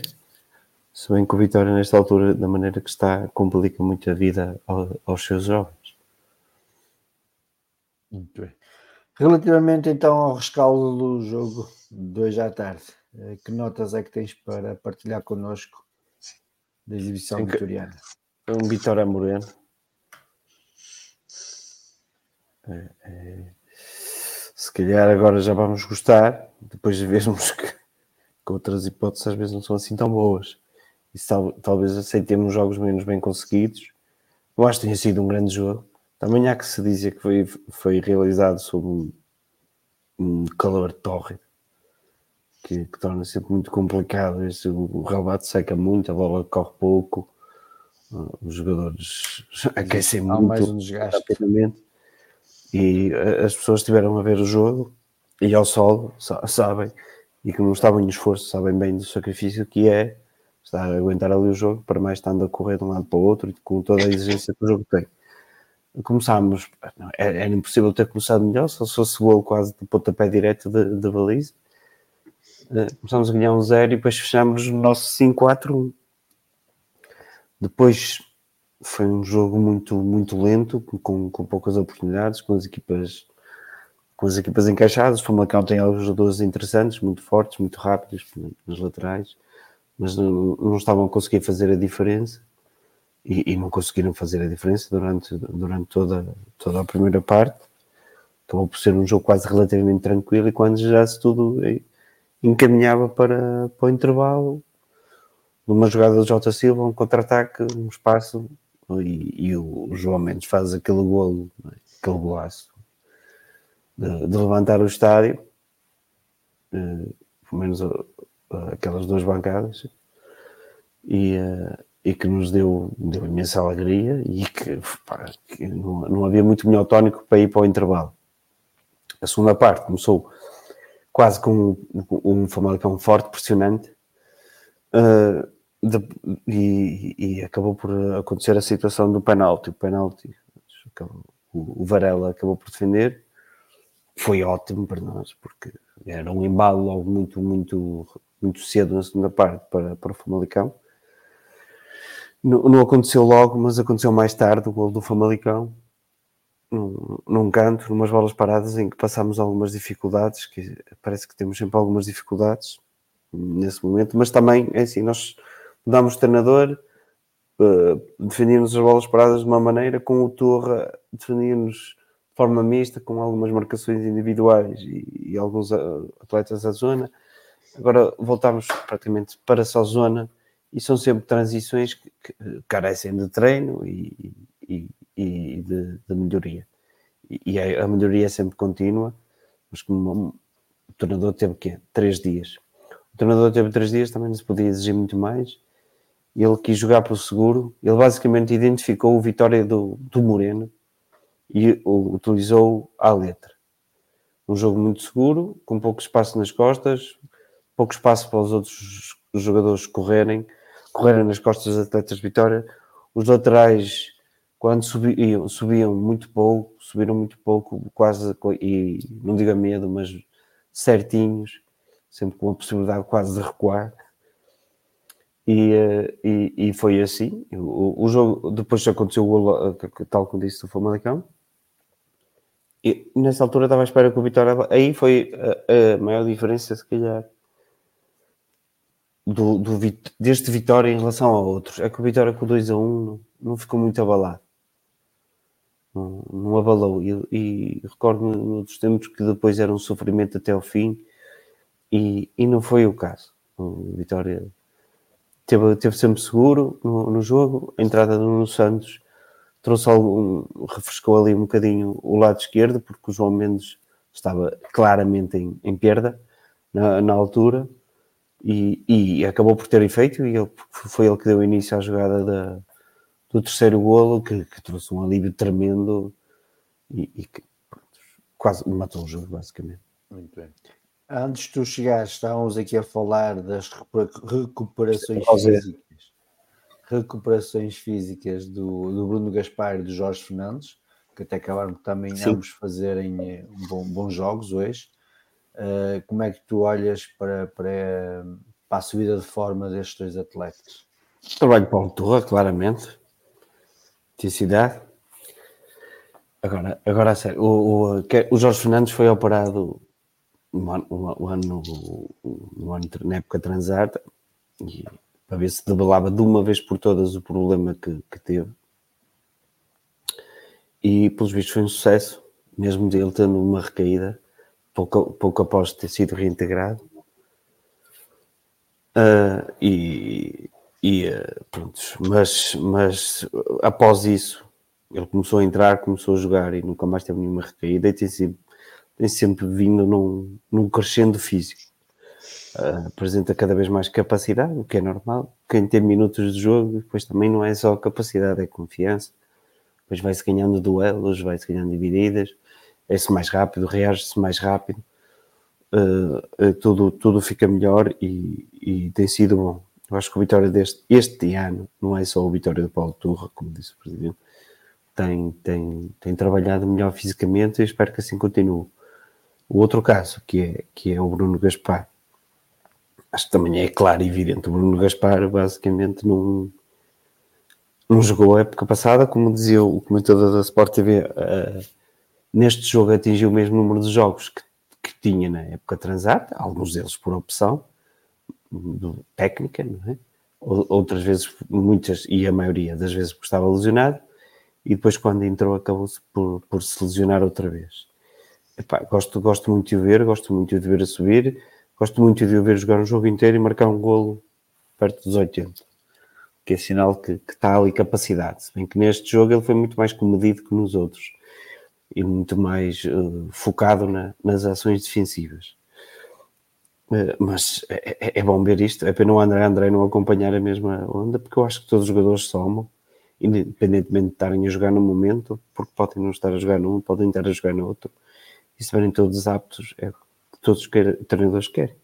Se bem que o Vitória, nesta altura, da maneira que está, complica muito a vida aos seus jovens. Muito bem. Relativamente então ao rescaldo do jogo de hoje à tarde, eh, que notas é que tens para partilhar connosco da exibição Sim, vitoriana? É um Vitória Moreno. É, é, se calhar agora já vamos gostar, depois de vermos que, que outras hipóteses às vezes não são assim tão boas e tal, talvez aceitemos jogos menos bem conseguidos. Eu acho que tenha sido um grande jogo. Também há que se dizer que foi, foi realizado sob um, um calor tórrido, que, que, torna sempre muito complicado. Este, o relvado seca muito, a bola corre pouco, uh, os jogadores aquecem muito mais um desgaste. rapidamente. E uh, as pessoas estiveram a ver o jogo e ao sol sabem, e que não estavam em esforço, sabem bem do sacrifício que é estar a aguentar ali o jogo, para mais estando a correr de um lado para o outro e com toda a exigência que o jogo tem. Começámos, era, era impossível ter começado melhor, só se fosse gol quase de pontapé direto da baliza. Eh, começámos a ganhar um zero e depois fechámos o nosso 5-4-1. Depois foi um jogo muito, muito lento, com, com poucas oportunidades, com as equipas com as equipas encaixadas. O Famalicão tem alguns jogadores interessantes, muito fortes, muito rápidos nas laterais mas não, não estavam a conseguir fazer a diferença e, e, não conseguiram fazer a diferença durante, durante toda, toda a primeira parte. Acabou por ser um jogo quase relativamente tranquilo e quando já se tudo encaminhava para, para o intervalo, numa jogada do Jota Silva, um contra-ataque, um espaço e, e o, João Mendes faz aquele golo, é? aquele golaço de, de, levantar o estádio, uh, pelo menos aquelas duas bancadas e, uh, e que nos deu, deu imensa alegria e que, pá, que não, não, havia muito melhor tónico para ir para o intervalo. A segunda parte começou quase com um, um forte, pressionante, uh, de, e, e, acabou por acontecer a situação do penalti. O penalti, o, o Varela acabou por defender, foi ótimo para nós, porque era um embalo logo muito, muito muito cedo na segunda parte para, para o Famalicão. Não, não aconteceu logo, mas aconteceu mais tarde o gol do Famalicão, num, num canto, numas bolas paradas em que passámos algumas dificuldades, que parece que temos sempre algumas dificuldades nesse momento, mas também é assim, nós mudámos de treinador, uh, defendíamos as bolas paradas de uma maneira, com o Torra defendíamos de forma mista, com algumas marcações individuais e, e alguns atletas da zona, Agora voltamos praticamente para só zona e são sempre transições que, que carecem de treino e, e, e de, de, melhoria. E, a melhoria é sempre contínua, mas como o treinador teve quê? Três dias. O treinador teve três dias, também não se podia exigir muito mais. Ele quis jogar pelo seguro. Ele basicamente identificou o vitória do, do Moreno e o utilizou à letra. Um jogo muito seguro, com pouco espaço nas costas, pouco espaço para os outros jogadores correrem, correrem nas costas dos atletas de Vitória. Os laterais, quando subiam, subiam muito pouco, subiram muito pouco, quase, e não digo a medo, mas certinhos, sempre com a possibilidade quase de recuar. E, eh, e, e foi assim. O, o, jogo, depois aconteceu o golo, eh, tal como disse, do Famalicão. E nessa altura estava à espera que o Vitória. Aí foi a, a maior diferença, se calhar, do, do, deste Vitória em relação a outros. É que o Vitória com 2 a 1 um não, não ficou muito abalado. Não, não abalou. E, e recordo-me nos tempos que depois era um sofrimento até o fim e, e não foi o caso. O Vitória teve, teve sempre seguro no, no jogo. A entrada do Nuno Santos trouxe algum, refrescou ali um bocadinho o lado esquerdo, porque o João Mendes estava claramente em, em perda na, na altura e, e, acabou por ter efeito e ele, foi ele que deu início à jogada da, do terceiro golo que, que, trouxe um alívio tremendo e, e que pronto, quase matou o jogo basicamente. Muito bem. Antes de tu chegares, estávamos aqui a falar das recuperações físicas. Recuperações físicas do, do Bruno Gaspar e do Jorge Fernandes, que até acabaram também Sim. ambos fazerem eh, bom, bons jogos hoje. Uh, como é que tu olhas para, para, para a subida de forma destes dois atletas? Trabalho para o Torra, claramente. Intensidade. Agora, agora a sério, o, o, o Jorge Fernandes foi operado no ano, no ano, no ano na época transata para ver se debelava de uma vez por todas o problema que, que teve. E pelos vistos foi um sucesso, mesmo dele tendo uma recaída pouco, pouco após ter sido reintegrado. Uh, e, e uh, pronto, mas, mas após isso ele começou a entrar, começou a jogar e nunca mais teve nenhuma recaída e tem, sido, tem sempre vindo num, num crescendo físico. Uh, apresenta cada vez mais capacidade, o que é normal. Quem tem minutos de jogo, depois também não é só capacidade, é confiança. Depois vai-se ganhando duelos, vai-se ganhando divididas, é-se mais rápido, reage-se mais rápido. Uh, tudo, tudo fica melhor e, e, tem sido bom. Eu acho que a vitória deste este ano não é só a vitória do Paulo Turra, como disse o Presidente, tem, tem, tem trabalhado melhor fisicamente e espero que assim continue. O outro caso, que é, que é o Bruno Gaspar, acho que também é claro e evidente. O Bruno Gaspar basicamente não, não jogou a época passada, como dizia o comentador da Sport TV, uh, eh, neste jogo atingiu o mesmo número de jogos que, que tinha na época transata, alguns deles por opção do, técnica, é? outras vezes, muitas e a maioria das vezes porque estava lesionado e depois quando entrou acabou-se por, por se lesionar outra vez. Epá, gosto, gosto muito de o ver, gosto muito de ver a subir, gosto muito de o ver jogar um jogo inteiro e marcar um golo perto dos 80, que é sinal que, que está ali capacidade. Se bem que neste jogo ele foi muito mais comedido que nos outros e muito mais uh, focado na, nas ações defensivas. Uh, mas é, é, é, bom ver isto. É pena o André André não acompanhar a mesma onda, porque eu acho que todos os jogadores somam independentemente de estarem a jogar no momento, porque podem não estar a jogar num, podem estar a jogar no outro. E se estiverem todos aptos, é o que todos os treinadores querem.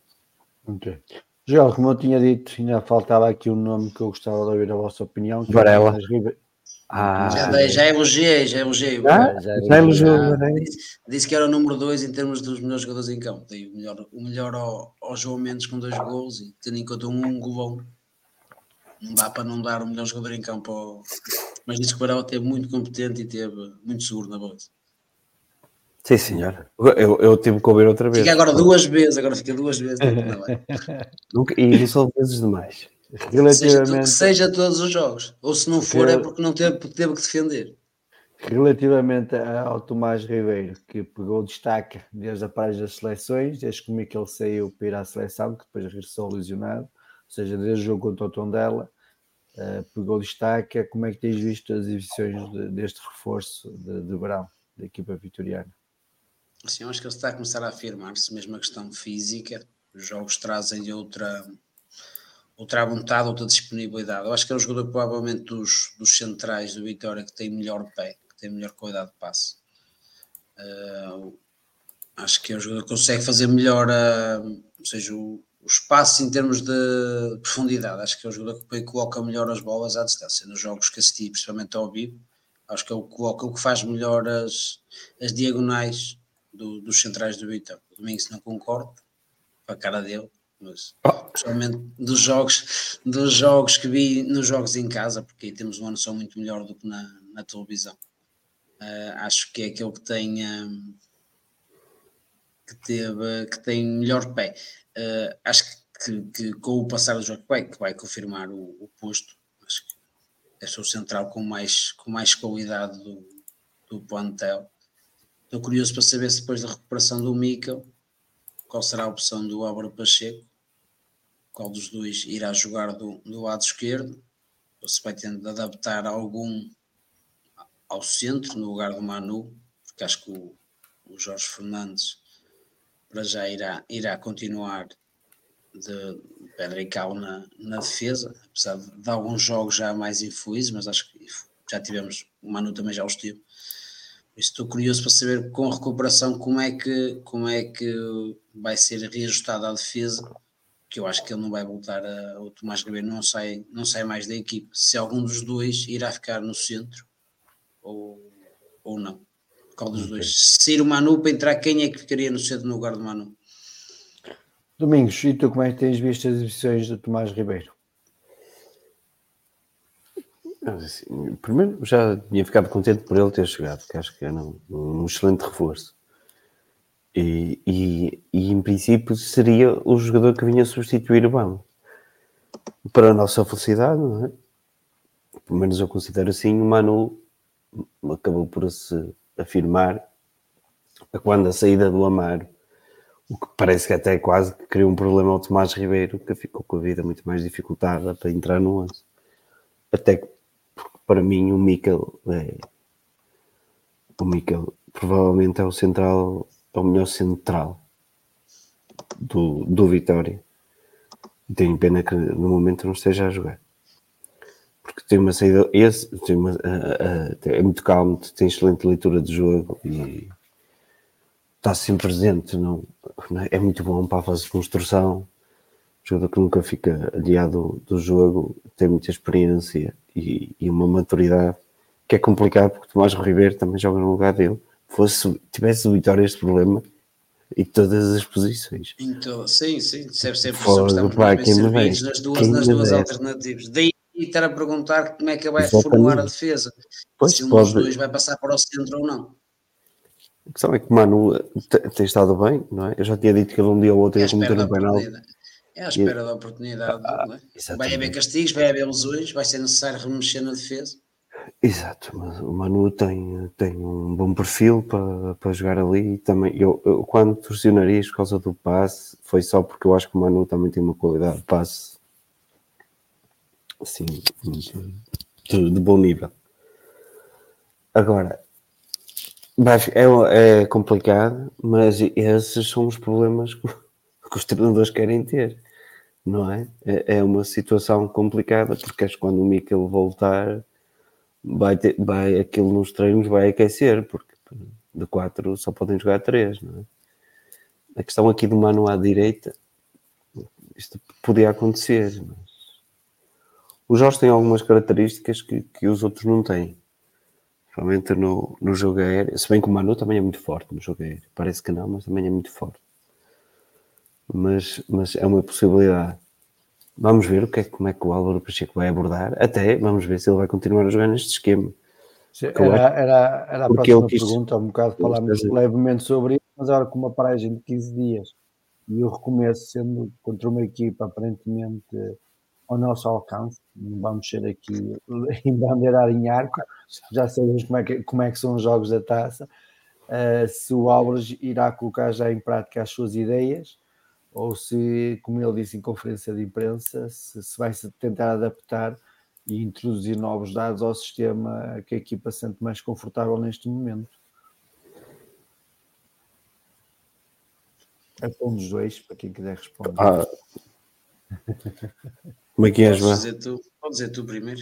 Ok. João, como eu tinha dito, ainda faltava aqui um nome que eu gostava de ouvir a vossa opinião. É Varela. Ah, já, já elogiei, já elogiei. Ah, já, já elogiou, disse, disse, que era o número 2 em termos dos melhores jogadores em campo. Dei o melhor, o melhor ao, ao João Mendes com dois gols e tendo em conta um, um golão não dá para não dar o melhor jogador em campo. Ao... Mas disse que o Varela teve muito competente e teve muito seguro na base. Sim, senhor. Eu, eu tive que ouvir outra vez. Fica agora duas vezes, agora fica duas vezes. Nunca, e não são vezes demais. Relativamente... Seja, seja, todos os jogos. Ou se não for, é porque não teve, teve que defender. Relativamente ao Tomás Ribeiro, que pegou destaque desde a página das seleções, desde como é que ele saiu para ir à seleção, que depois regressou lesionado ou seja, desde o jogo contra o Tondela, uh, pegou destaque, como é que tens visto as exibições de, deste reforço de, de verão da equipa vitoriana? Sim, acho que ele está a começar a afirmar-se, mesmo a questão física, os jogos trazem outra, outra vontade, outra disponibilidade. Eu acho que é o jogador provavelmente dos, dos centrais do Vitória que tem melhor pé, que tem melhor qualidade de passe. Uh, acho que é o jogador que consegue fazer melhor, uh, ou seja, o, o espaço em termos de profundidade. Acho que é o jogador que coloca melhor as bolas à distância. Nos jogos que assisti, principalmente ao vivo, acho que é o que coloca o que faz melhor as, as diagonais do, dos centrais do Vitor. O Domingos não concordo, para a cara dele, mas oh. principalmente dos jogos, dos jogos que vi nos jogos em casa, porque aí temos uma noção muito melhor do que na, na televisão. Uh, acho que é aquele que tem. Um, que, teve, que tem melhor pé. Uh, acho que, que, com o passar do jogo vai, que vai confirmar o, o posto. Acho que é o central com mais, com mais qualidade do, do plantel. Estou curioso para saber se depois da recuperação do Mikel, qual será a opção do Álvaro Pacheco, qual dos dois irá jogar do, do lado esquerdo, ou se vai de adaptar algum ao centro no lugar do Manu, porque acho que o, o Jorge Fernandes para já irá, irá continuar de pedra e cal na, na defesa, apesar de, de, alguns jogos já mais infelizes, mas acho que já tivemos, o Manu também já os teve. Estou curioso para saber com a recuperação como é que, como é que vai ser reajustada a defesa, que eu acho que ele não vai voltar a, o Tomás Ribeiro não sai, não sai mais da equipe. Se algum dos dois irá ficar no centro ou, ou não. Qual dos okay. dois? Sair o Manu para entrar, quem é que ficaria no centro no lugar do Manu? Domingos, e tu como é que tens visto as exibições de Tomás Ribeiro? Assim, primeiro, já tinha ficado contente por ele ter chegado, que acho que era um, um excelente reforço. E, e, e, em princípio seria o jogador que vinha substituir o Bama. Para a nossa felicidade, não é? Pelo menos eu considero assim, o Manu acabou por se afirmar quando a saída do Amaro, o que parece que até quase criou um problema ao Tomás Ribeiro, que ficou com a vida muito mais dificultada para entrar no 11. Até que, para mim, o Mikel é. O Mikel provavelmente é o central, é o melhor central do, do Vitória. E tenho pena que no momento não esteja a jogar. Porque tem uma saída. Esse tem uma, é muito calmo, tem excelente leitura de jogo e está sempre presente. Não é? é muito bom para a fase de construção. Jogador que nunca fica aliado do jogo, tem muita experiência e, e, uma maturidade que é complicado porque Tomás Ribeiro também joga no lugar dele. Fosse, tivesse o Vitória este problema e todas as posições. Então, sim, sim, deve ser por estamos bem servidos nas duas, nas duas alternativas. Daí estar a perguntar como é que vai Exatamente. formular a defesa. Pois se um pode... dos dois vai passar para o centro ou não. A questão é que Manu tem estado bem, não é? Eu já tinha dito que ele um dia ou outro ia é cometer um penal. É à espera e... da oportunidade. Ah, é? Vai haver castigos, vai haver lesões, vai ser necessário remexer na defesa. Exato, mas o Manu tem, tem um bom perfil para, para jogar ali. Também, eu, eu, quando torci o nariz por causa do passe, foi só porque eu acho que o Manu também tem uma qualidade de passe assim, de, de bom nível. Agora, é, é complicado, mas esses são os problemas que, os treinadores querem ter, não é? é? É uma situação complicada, porque acho que quando o Mikel voltar, vai, ter, vai aquilo nos treinos vai aquecer, porque de quatro só podem jogar três, não é? A questão aqui do mano à direita, isto podia acontecer, mas o Jorge tem algumas características que, que os outros não têm Principalmente no, no jogo aéreo. Se bem que o Manu também é muito forte no jogo aéreo. Parece que não, mas também é muito forte. Mas, mas é uma possibilidade. Vamos ver o que é, como é que o Álvaro Pacheco vai abordar. Até vamos ver se ele vai continuar a jogar neste esquema. Era, era, era a próxima quis, pergunta, um bocado falámos levemente sobre isso, mas agora com uma paragem de 15 dias e o recomeço sendo contra uma equipa aparentemente ao nosso alcance, não vamos ser aqui em bandeirar em arco, já sabemos como é que, como é que são os jogos da taça, uh, se o Álvares irá colocar já em prática as suas ideias, ou se, como ele disse em conferência de imprensa, se, se vai -se tentar adaptar e introduzir novos dados ao sistema que a equipa sente mais confortável neste momento. É para um dos dois, para quem quiser responder. Ah. Como é que és, Podes dizer tu, pode dizer tu primeiro.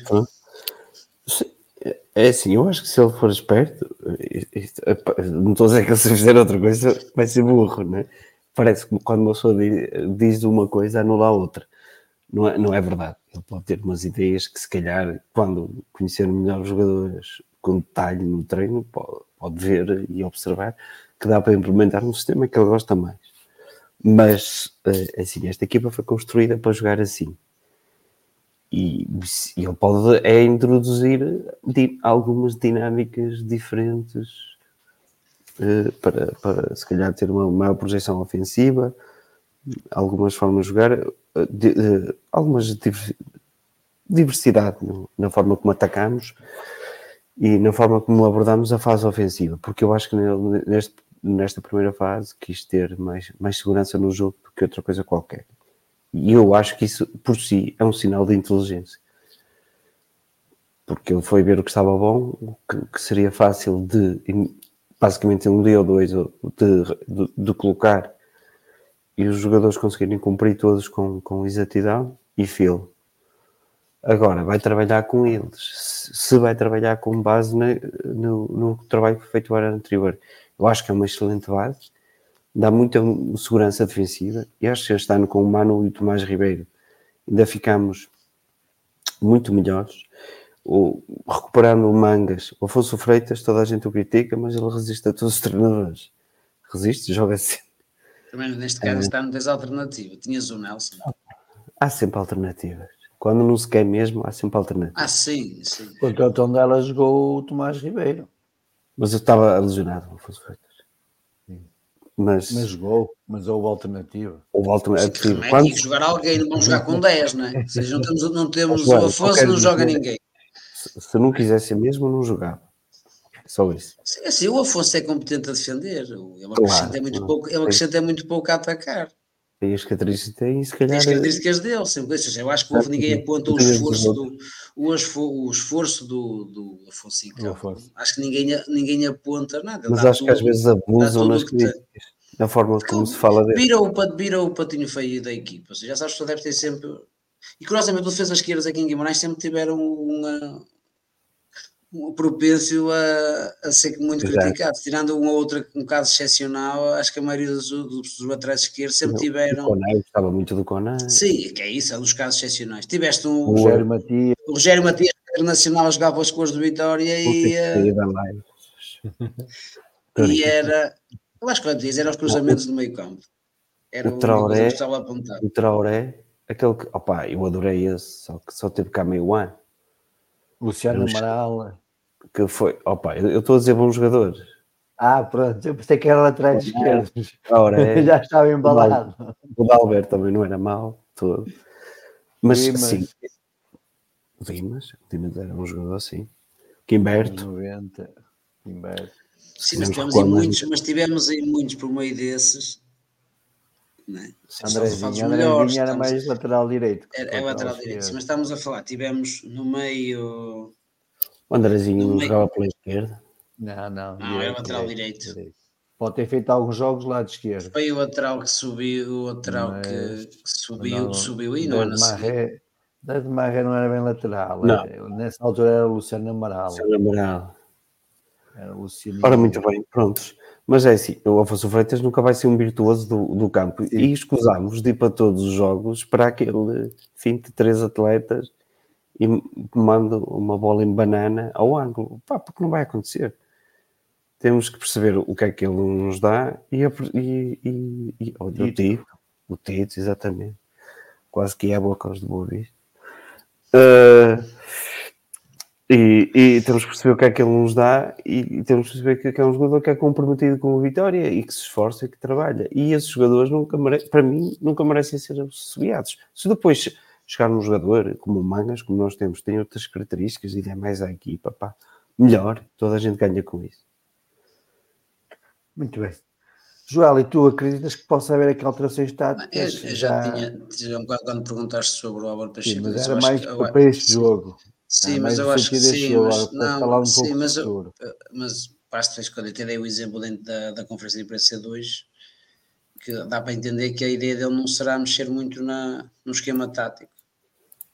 É assim, eu acho que se ele for esperto, não estou a dizer que se fizer outra coisa vai ser burro, não é? Parece que quando uma pessoa diz uma coisa, anula a outra. Não é, não é verdade. Ele pode ter umas ideias que, se calhar, quando conhecer melhor os jogadores com detalhe no treino, pode, pode ver e observar que dá para implementar um sistema que ele gosta mais. Mas, eh, assim, esta equipa foi construída para jogar assim e, e ele pode é introduzir algumas dinâmicas diferentes para, para se calhar ter uma maior projeção ofensiva, algumas formas de jogar, uh, de, uh, algumas diversidade na forma como atacamos e na forma como abordamos a fase ofensiva, porque eu acho que neste, nesta primeira fase quis ter mais, mais segurança no jogo do que outra coisa qualquer. E eu acho que isso, por si, é um sinal de inteligência. Porque ele foi ver o que estava bom, que, que seria fácil de, basicamente, um dia ou dois, de, de, de, colocar e os jogadores conseguirem cumprir todos com, com exatidão e filo. Agora, vai trabalhar com eles. Se vai trabalhar com base no, no trabalho feito o ano anterior, eu acho que é uma excelente base dá muita segurança defensiva. E acho que este ano com o Manu e o Tomás Ribeiro ainda ficamos muito melhores. O, recuperando o Mangas, o Afonso Freitas, toda a gente o critica, mas ele resiste a todos os treinadores. Resiste, joga sempre. Também neste caso está não tens alternativa. Tinhas o Nelson. Há sempre alternativas. Quando não se quer mesmo, há sempre alternativas. Ah, sim, sim. O Tondela jogou o Tomás Ribeiro. Mas eu estava lesionado, fosse feito. Mas, Mas jogou, mas houve alternativa. houve alternativa. Quando, Tinha que jogar alguém, não vamos jogar com 10, não é? Ou seja, não temos, não temos o Afonso, não joga dizer- ninguém. Se se não quisesse mesmo, não jogava. Só isso. Sim, assim, o Afonso é competente a defender. Ele Claro, acrescenta, muito, claro. pouco, ele acrescenta muito pouco a atacar. Tem as características tem e se Tem calhar. as características dele, sempre. Ou seja, eu acho que houve, ninguém aponta o Tem esforço do, o, esfo- o esforço do, do Afonso. Acho que ninguém, ninguém aponta nada. Mas acho que às tudo. vezes abusam tudo nas tem. críticas. Na forma como se fala dele. Vira o, vira o patinho feio da equipa. Ou seja, já sabes que tu deves ter sempre. E curiosamente, o defesa esquerdas aqui em Guimarães sempre tiveram uma. Propêncio a, a ser muito Exato. criticados, tirando um ou outro um caso excepcional, acho que a maioria dos, dos, dos laterais esquerdos sempre O tiveram. Conan, eu gostava muito do Conan. Sim, que é isso, é um dos casos excepcionais. Tiveste um, O Rogério Matias, o Rogério Matias, internacional, a jogar pelas cores do Vitória que e, live. e era. Eu acho que o Matias era os cruzamentos do meio campo. Era O o Traoré-. O Traoré, aquele que. Opa, eu adorei esse, só que só teve cá meio ano. Luciano Mas- Amaral. Que foi. Opa, eu eu estou a dizer bom jogador. Ah, pronto, eu pensei que era laterais esquerdos. Traoré. Já estava embalado. O Dalbert também não era mau todo. Mas Dimas. sim. O Dimas, o Dimas era um jogador assim. Quimberto, 90. Humberto. Sim, mas Não tivemos, em muitos, mas tivemos em muitos por meio desses. Né? Andrezinho, melhores, Andrezinho era estamos- mais lateral direito. que é, é lateral direito, sim, mas estamos a falar, tivemos no meio. o Andrezinho No não meio- jogava pela esquerda. Não, não. Não, era lateral direito. Pode ter feito alguns jogos lá de esquerda. Foi o lateral que subiu, o lateral Mas- que, que subiu, Não, subiu e não é David na seguinte. Marré- não era bem lateral. Não. era- Nessa altura era o Luciano Amaral. Sérgio Amaral. Era o Luciano. Ora, muito bem, prontos. Mas é assim, o Afonso Freitas nunca vai ser um virtuoso do, do campo. E escusámos de ir para todos os jogos para aquele fim de três atletas e mando uma bola em banana ao ângulo. Pá, porque não vai acontecer. Temos que perceber o que é que ele nos dá e, e, e, e o Tito. O Tito, exatamente. Quase que é a boca aos de Boa Vista. Ah, e, e temos que perceber o que é que ele nos dá e, e temos que perceber que, que é um jogador que é comprometido com a vitória e que se esforça e que trabalha. E esses jogadores, nunca mere- para mim, nunca merecem ser subsidiados. Se depois chegar um jogador como o Mangas, como nós temos, tem outras características e é mais à equipa, pá, melhor, toda a gente ganha com isso. Muito bem. Joel, e tu acreditas que possa haver aqui alterações Eu, táticas? eu já tinha, já um bocado quando perguntaste sobre o Álvaro Sim, Pacheco, mas eu era acho mais que- eu para este sim, jogo. Sim, mas eu acho que sim, mas, não, falar um sim, mas, eu- futuro. mas basta fez quando eu te dei o exemplo dentro da, da conferência de imprensa 2, que dá para entender que a ideia dele não será mexer muito na, no esquema tático,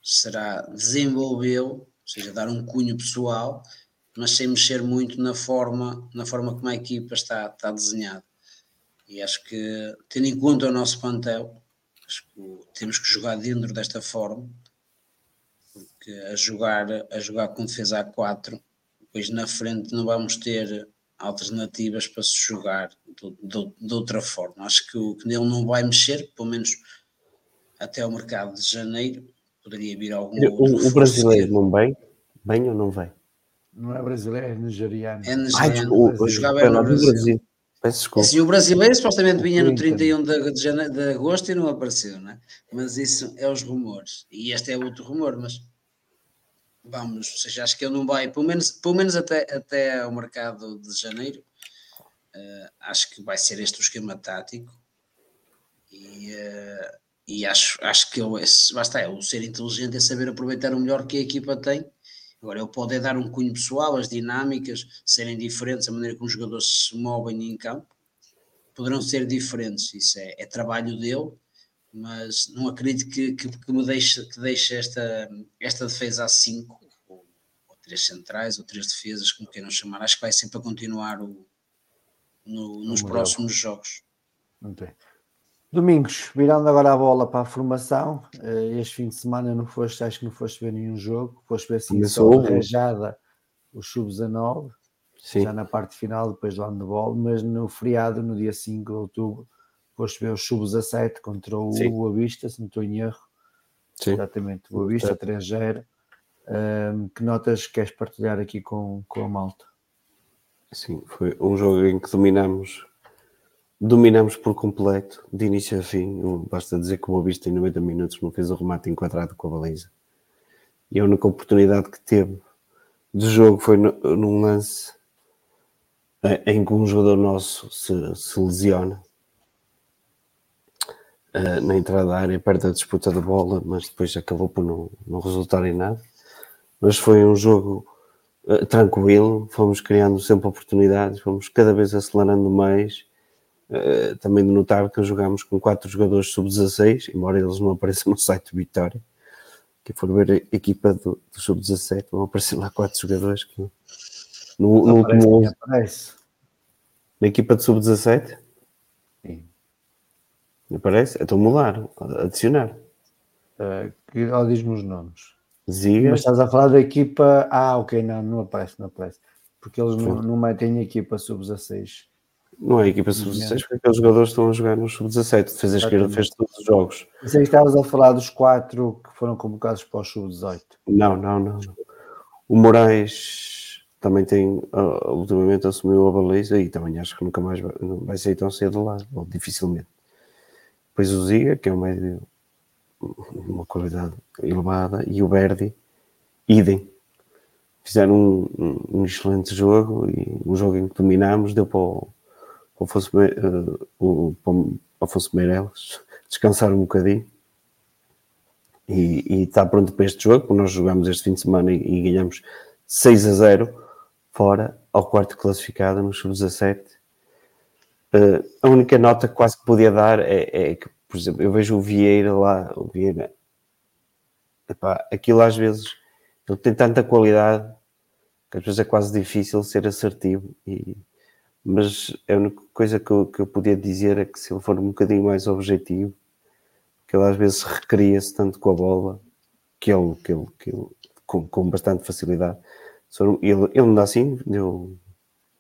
será desenvolvê-lo, ou seja, dar um cunho pessoal, mas sem mexer muito na forma, na forma como a equipa está, está desenhada. E acho que, tendo em conta o nosso plantel, acho que temos que jogar dentro desta forma, porque a jogar, a jogar com defesa a 4, depois na frente não vamos ter alternativas para se jogar de, de- de outra forma. Acho que, o, que nele não vai mexer, pelo menos até o mercado de janeiro, poderia vir algum outro O, o brasileiro não vem? Vem ou não vem? Não é brasileiro, é nigeriano. É nigeriano, jogava foi no do Brasil. Brasil. Peço desculpa. Assim, o brasileiro supostamente vinha no Clinton. 31 de, de, de agosto e não apareceu, né? mas isso é os rumores. E este é outro rumor, mas vamos, ou seja, acho que ele não vai, pelo menos, pelo menos até, até ao mercado de janeiro, eh, acho que vai ser este o esquema tático. E, eh, e acho, acho que ele, basta, é, o ser inteligente é saber aproveitar o melhor que a equipa tem. Agora, ele pode é dar um cunho pessoal, as dinâmicas serem diferentes, a maneira como os jogadores se movem em campo, poderão ser diferentes, isso é, é trabalho dele, mas não acredito que, que, que me deixe, que deixe esta, esta defesa a 5, ou, ou três centrais, ou três defesas, como queiram chamar, acho que vai sempre a continuar o, no- nos próximos jogos. Muito bem. Domingos, virando agora a bola para a formação, eh, este fim de semana não foste, acho que não foste ver nenhum jogo, foste ver assim só rajada o sub-19, Sim. já na parte final, depois do handball, mas no feriado, no dia 5 de outubro, depois ver o Sub-17 contra o Sim. Boa Vista, se não estou em erro. Sim. Exatamente, Boa Vista 3-0. Um, que notas queres partilhar aqui com, com a malta? Sim, foi um jogo em que dominamos, dominamos por completo, de início a fim. Basta dizer que o Boa Vista em 90 minutos não fez o remate enquadrado com a baliza. E a única oportunidade que teve de jogo foi no, num lance em que um jogador nosso se, se lesiona uh, na entrada da área, perto da disputa da bola, mas depois acabou por não, não resultar em nada. Mas foi um jogo uh, tranquilo, fomos criando sempre oportunidades, fomos cada vez acelerando mais. Uh, também de notar que jogámos com quatro jogadores sub-16, embora eles não apareçam no site de Vitória. Que for ver a equipa do, do sub-17, vão aparecer lá quatro jogadores que no, no aparece, último. Na equipa de sub-17? Sim. Aparece? Então mudar, adicionar. Uh, diz-me os nomes. Ziga. Mas estás a falar da equipa. Ah, ok, não, não aparece, não aparece. Porque eles não, não metem a equipa sub-16. Não é a equipa sub-16, porque aqueles jogadores estão a jogar no sub-17. Defesa esquerda fez todos os jogos. Sei que estavas a falar dos quatro que foram convocados para o sub-18. Não, não, não. O Moraes também tem, uh, ultimamente assumiu a baliza e também acho que nunca mais vai, vai sair tão cedo lá, ou dificilmente. Depois o Ziga, que é um médio uma qualidade elevada, e o Verdi, idem. Fizeram um, um, um, excelente jogo e um jogo em que dominámos, deu para o, para o Afonso, uh, o, para o Meireles descansar um bocadinho. E, e, está pronto para este jogo, porque nós jogamos este fim de semana e, e ganhamos 6 a 0 fora ao quarto classificado no sub-17. Uh, a única nota que quase que podia dar é, é, que, por exemplo, eu vejo o Vieira lá, o Vieira, epá, aquilo às vezes ele tem tanta qualidade que às vezes é quase difícil ser assertivo. E, mas a única coisa que eu, que eu podia dizer é que se ele for um bocadinho mais objetivo, que ele às vezes recria-se tanto com a bola, que ele, que ele, que ele com, com bastante facilidade. Ele, ele ainda assim deu,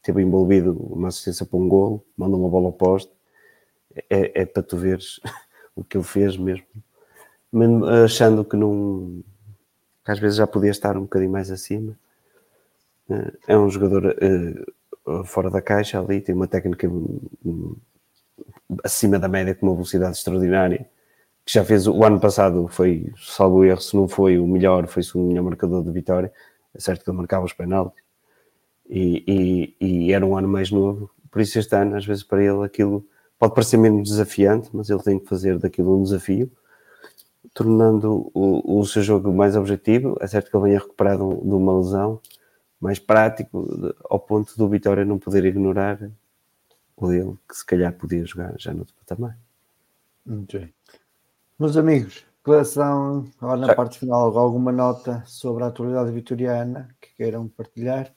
teve envolvido uma assistência para um golo, mandou uma bola ao poste. É, é, para tu veres o que ele fez mesmo. Mesmo achando que não. Que às vezes já podia estar um bocadinho mais acima. É um jogador uh, fora da caixa ali, tem uma técnica um, acima da média, com uma velocidade extraordinária. Que já fez o ano passado, foi, salvo erro, se não foi o melhor, foi o melhor marcador de vitória. É certo que ele marcava os penaltis. E, e, e, era um ano mais novo, por isso este ano, às vezes para ele, aquilo pode parecer menos desafiante, mas ele tem que fazer daquilo um desafio, tornando o, o seu jogo mais objetivo. É certo que ele venha recuperado de uma lesão, mais prático, ao ponto do Vitória não poder ignorar o dele, que se calhar podia jogar já no patamar. Muito bem. Meus amigos, declaração, agora na já. parte final, alguma nota sobre a atualidade vitoriana que queiram partilhar?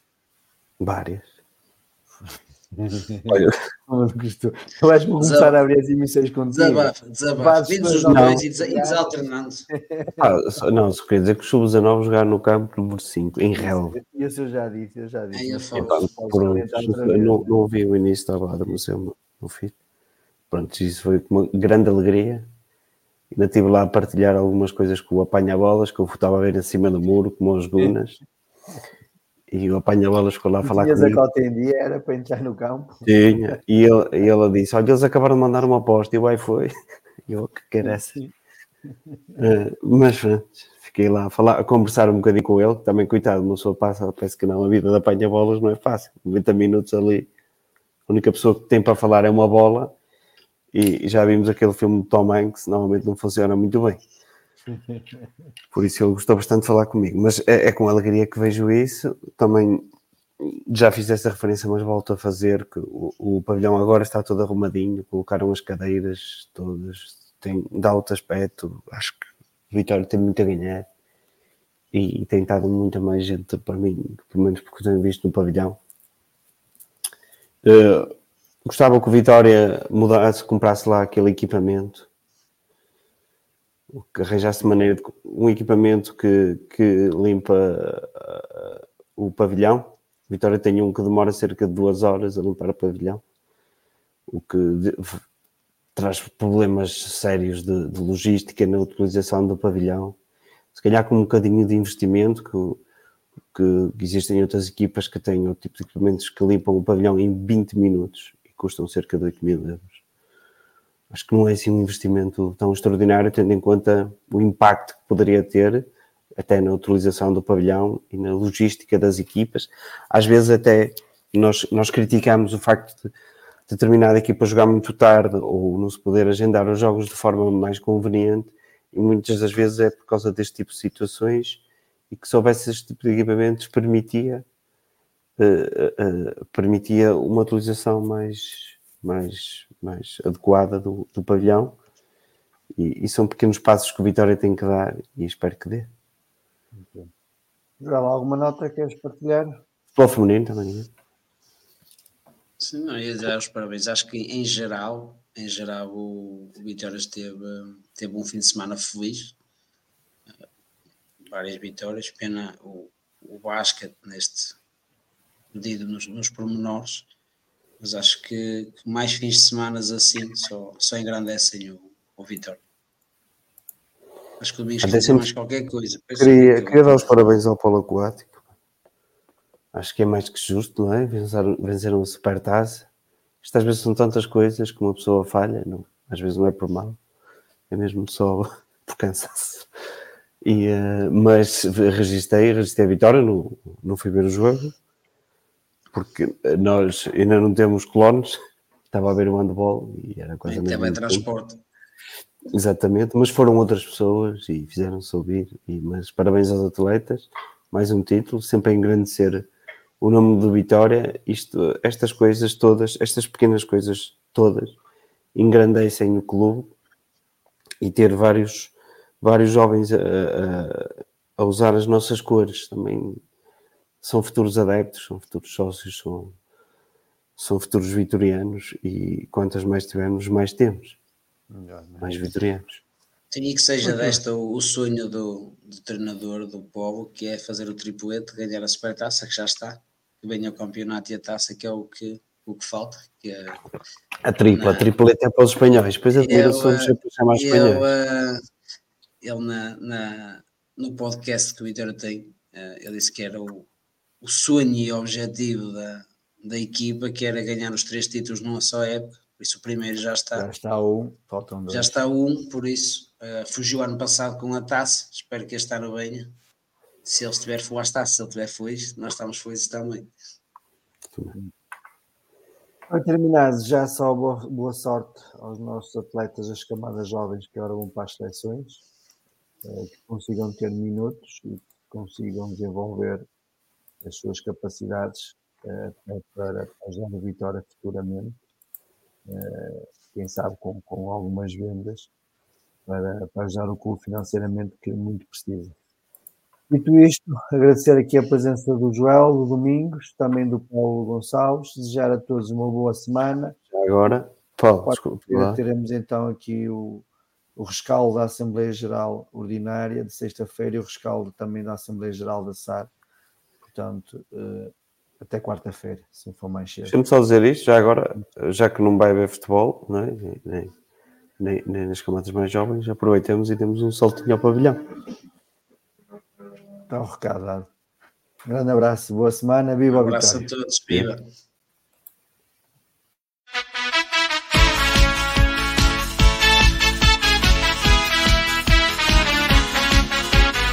Várias. Olha, eu acho que vou começar a abrir as emissões contigo. Desabafa, desabafa. Vindos os dois e desalternando. Ah, não, só quer dizer que o Sub-19 jogar no campo número 5, em relva. Isso eu já disse, eu já disse. Não, não, não ouvi o início da balada, mas eu não fiz. Pronto, isso foi uma grande alegria. Ainda estive lá a partilhar algumas coisas com o apanha-bolas, que eu estava a ver em cima do muro, como os gunas. E o apanha-bolas ficou lá a falar Tinhas comigo. a cota em dia, era para entrar no campo. Tinha. E ele, e ele disse, olha, eles acabaram de mandar uma aposta. E o aí foi. E eu, que essa? Uh, mas pronto, fiquei lá a, falar, a conversar um bocadinho com ele, que também, coitado, uma pessoa passa, parece que não, a vida da apanha-bolas não é fácil. 90 minutos ali, a única pessoa que tem para falar é uma bola. E já vimos aquele filme de Tom Hanks, normalmente não funciona muito bem. Por isso ele gostou bastante de falar comigo. Mas é, é, com alegria que vejo isso. Também já fiz essa referência, mas volto a fazer que o, o pavilhão agora está todo arrumadinho, colocaram as cadeiras todas, tem, dá outro aspecto. Acho que o Vitória tem muito a ganhar e, e tem estado muita mais gente para mim, pelo menos porque tenho visto no pavilhão. Uh, gostava que o Vitória mudasse, comprasse lá aquele equipamento que arranjasse maneira de um equipamento que, que limpa uh, o pavilhão. Vitória tem um que demora cerca de duas horas a limpar o pavilhão, o que de, traz problemas sérios de, de, logística na utilização do pavilhão. Se calhar com um bocadinho de investimento, que, que existem outras equipas que têm o tipo de equipamentos que limpam o pavilhão em 20 minutos e custam cerca de 8 mil euros. Acho que não é assim um investimento tão extraordinário, tendo em conta o impacto que poderia ter até na utilização do pavilhão e na logística das equipas. Às vezes até nós, nós criticamos o facto de determinada equipa jogar muito tarde ou não se poder agendar os jogos de forma mais conveniente e muitas das vezes é por causa deste tipo de situações e que se houvesse este tipo de equipamentos permitia uh, uh, permitia uma utilização mais, mais, mais adequada do, do pavilhão e, e, são pequenos passos que o Vitória tem que dar e espero que dê. Joel, alguma nota que queres partilhar? Futebol feminino também. Né? Sim, não, ia dar os parabéns. Acho que em geral, em geral o, o Vitória teve, teve um fim de semana feliz. Várias vitórias. Pena o, o basquete neste medido nos, nos pormenores. Mas acho que, mais fins de semana assim só, só engrandecem o, o Vitória. Acho que o Domingos quer mais qualquer coisa. Queria, queria dar os parabéns ao Polo Aquático Acho que é mais que justo, não é? Vencer, vencer uma super taça. Isto às vezes são tantas coisas que uma pessoa falha, não, às vezes não é por mal, é mesmo só por cansaço. E, uh, mas registrei, registrei a vitória, não, não fui ver o jogo, porque nós ainda não temos clones, estava a ver o handball e era coisa mesmo. Também transporte. Exatamente, mas foram outras pessoas e fizeram-se ouvir. E, mas parabéns aos atletas, mais um título, sempre a engrandecer o nome do Vitória, isto, estas coisas todas, estas pequenas coisas todas, engrandecem o clube e ter vários, vários jovens a, a, a, usar as nossas cores também são futuros adeptos, são futuros sócios, são, são futuros vitorianos e quantas mais tivermos, mais temos. Mais vitorianos. Tinha que seja desta o, o sonho do, do, treinador do povo, que é fazer o triplete, ganhar a supertaça, que já está, que venha o campeonato e a taça, que é o que, o que falta. Que é, a tripla, na, a triplete é para os espanhóis, depois a admiração sempre chamar os espanhóis. Eu, ele na, na, no podcast que o Vitória tem, eh, ele disse que era o, o sonho e objetivo da, da equipa, que era ganhar os três títulos numa só época. Por isso o primeiro já está. Já está um, faltam dois. Já está um, por isso uh, fugiu ano passado com a taça. Espero que este ano venha. Se ele estiver feliz, está. Se ele estiver feliz, nós estamos felizes também. Para terminar, já só boa, boa, sorte aos nossos atletas, as camadas jovens que agora vão para as seleções, uh, que consigam ter minutos e que consigam desenvolver as suas capacidades uh, para ajudar a vitória futuramente eh, quem sabe com, com algumas vendas, para, para ajudar o clube financeiramente que muito precisa. Dito isto, agradecer aqui a presença do Joel, do Domingos, também do Paulo Gonçalves, desejar a todos uma boa semana. Agora, Paulo, desculpe. Teremos então aqui o, o rescaldo da Assembleia Geral Ordinária de sexta-feira e o rescaldo também da Assembleia Geral da SAR. Portanto, uh, até quarta-feira, se for mais cedo. Deixa-me só dizer isto, já agora, já que não vai haver futebol, é? nem, nem, nem nas camadas mais jovens, aproveitemos e temos um saltinho ao pavilhão. Está o recado dado. grande abraço, boa semana, viva um abraço a todos, viva.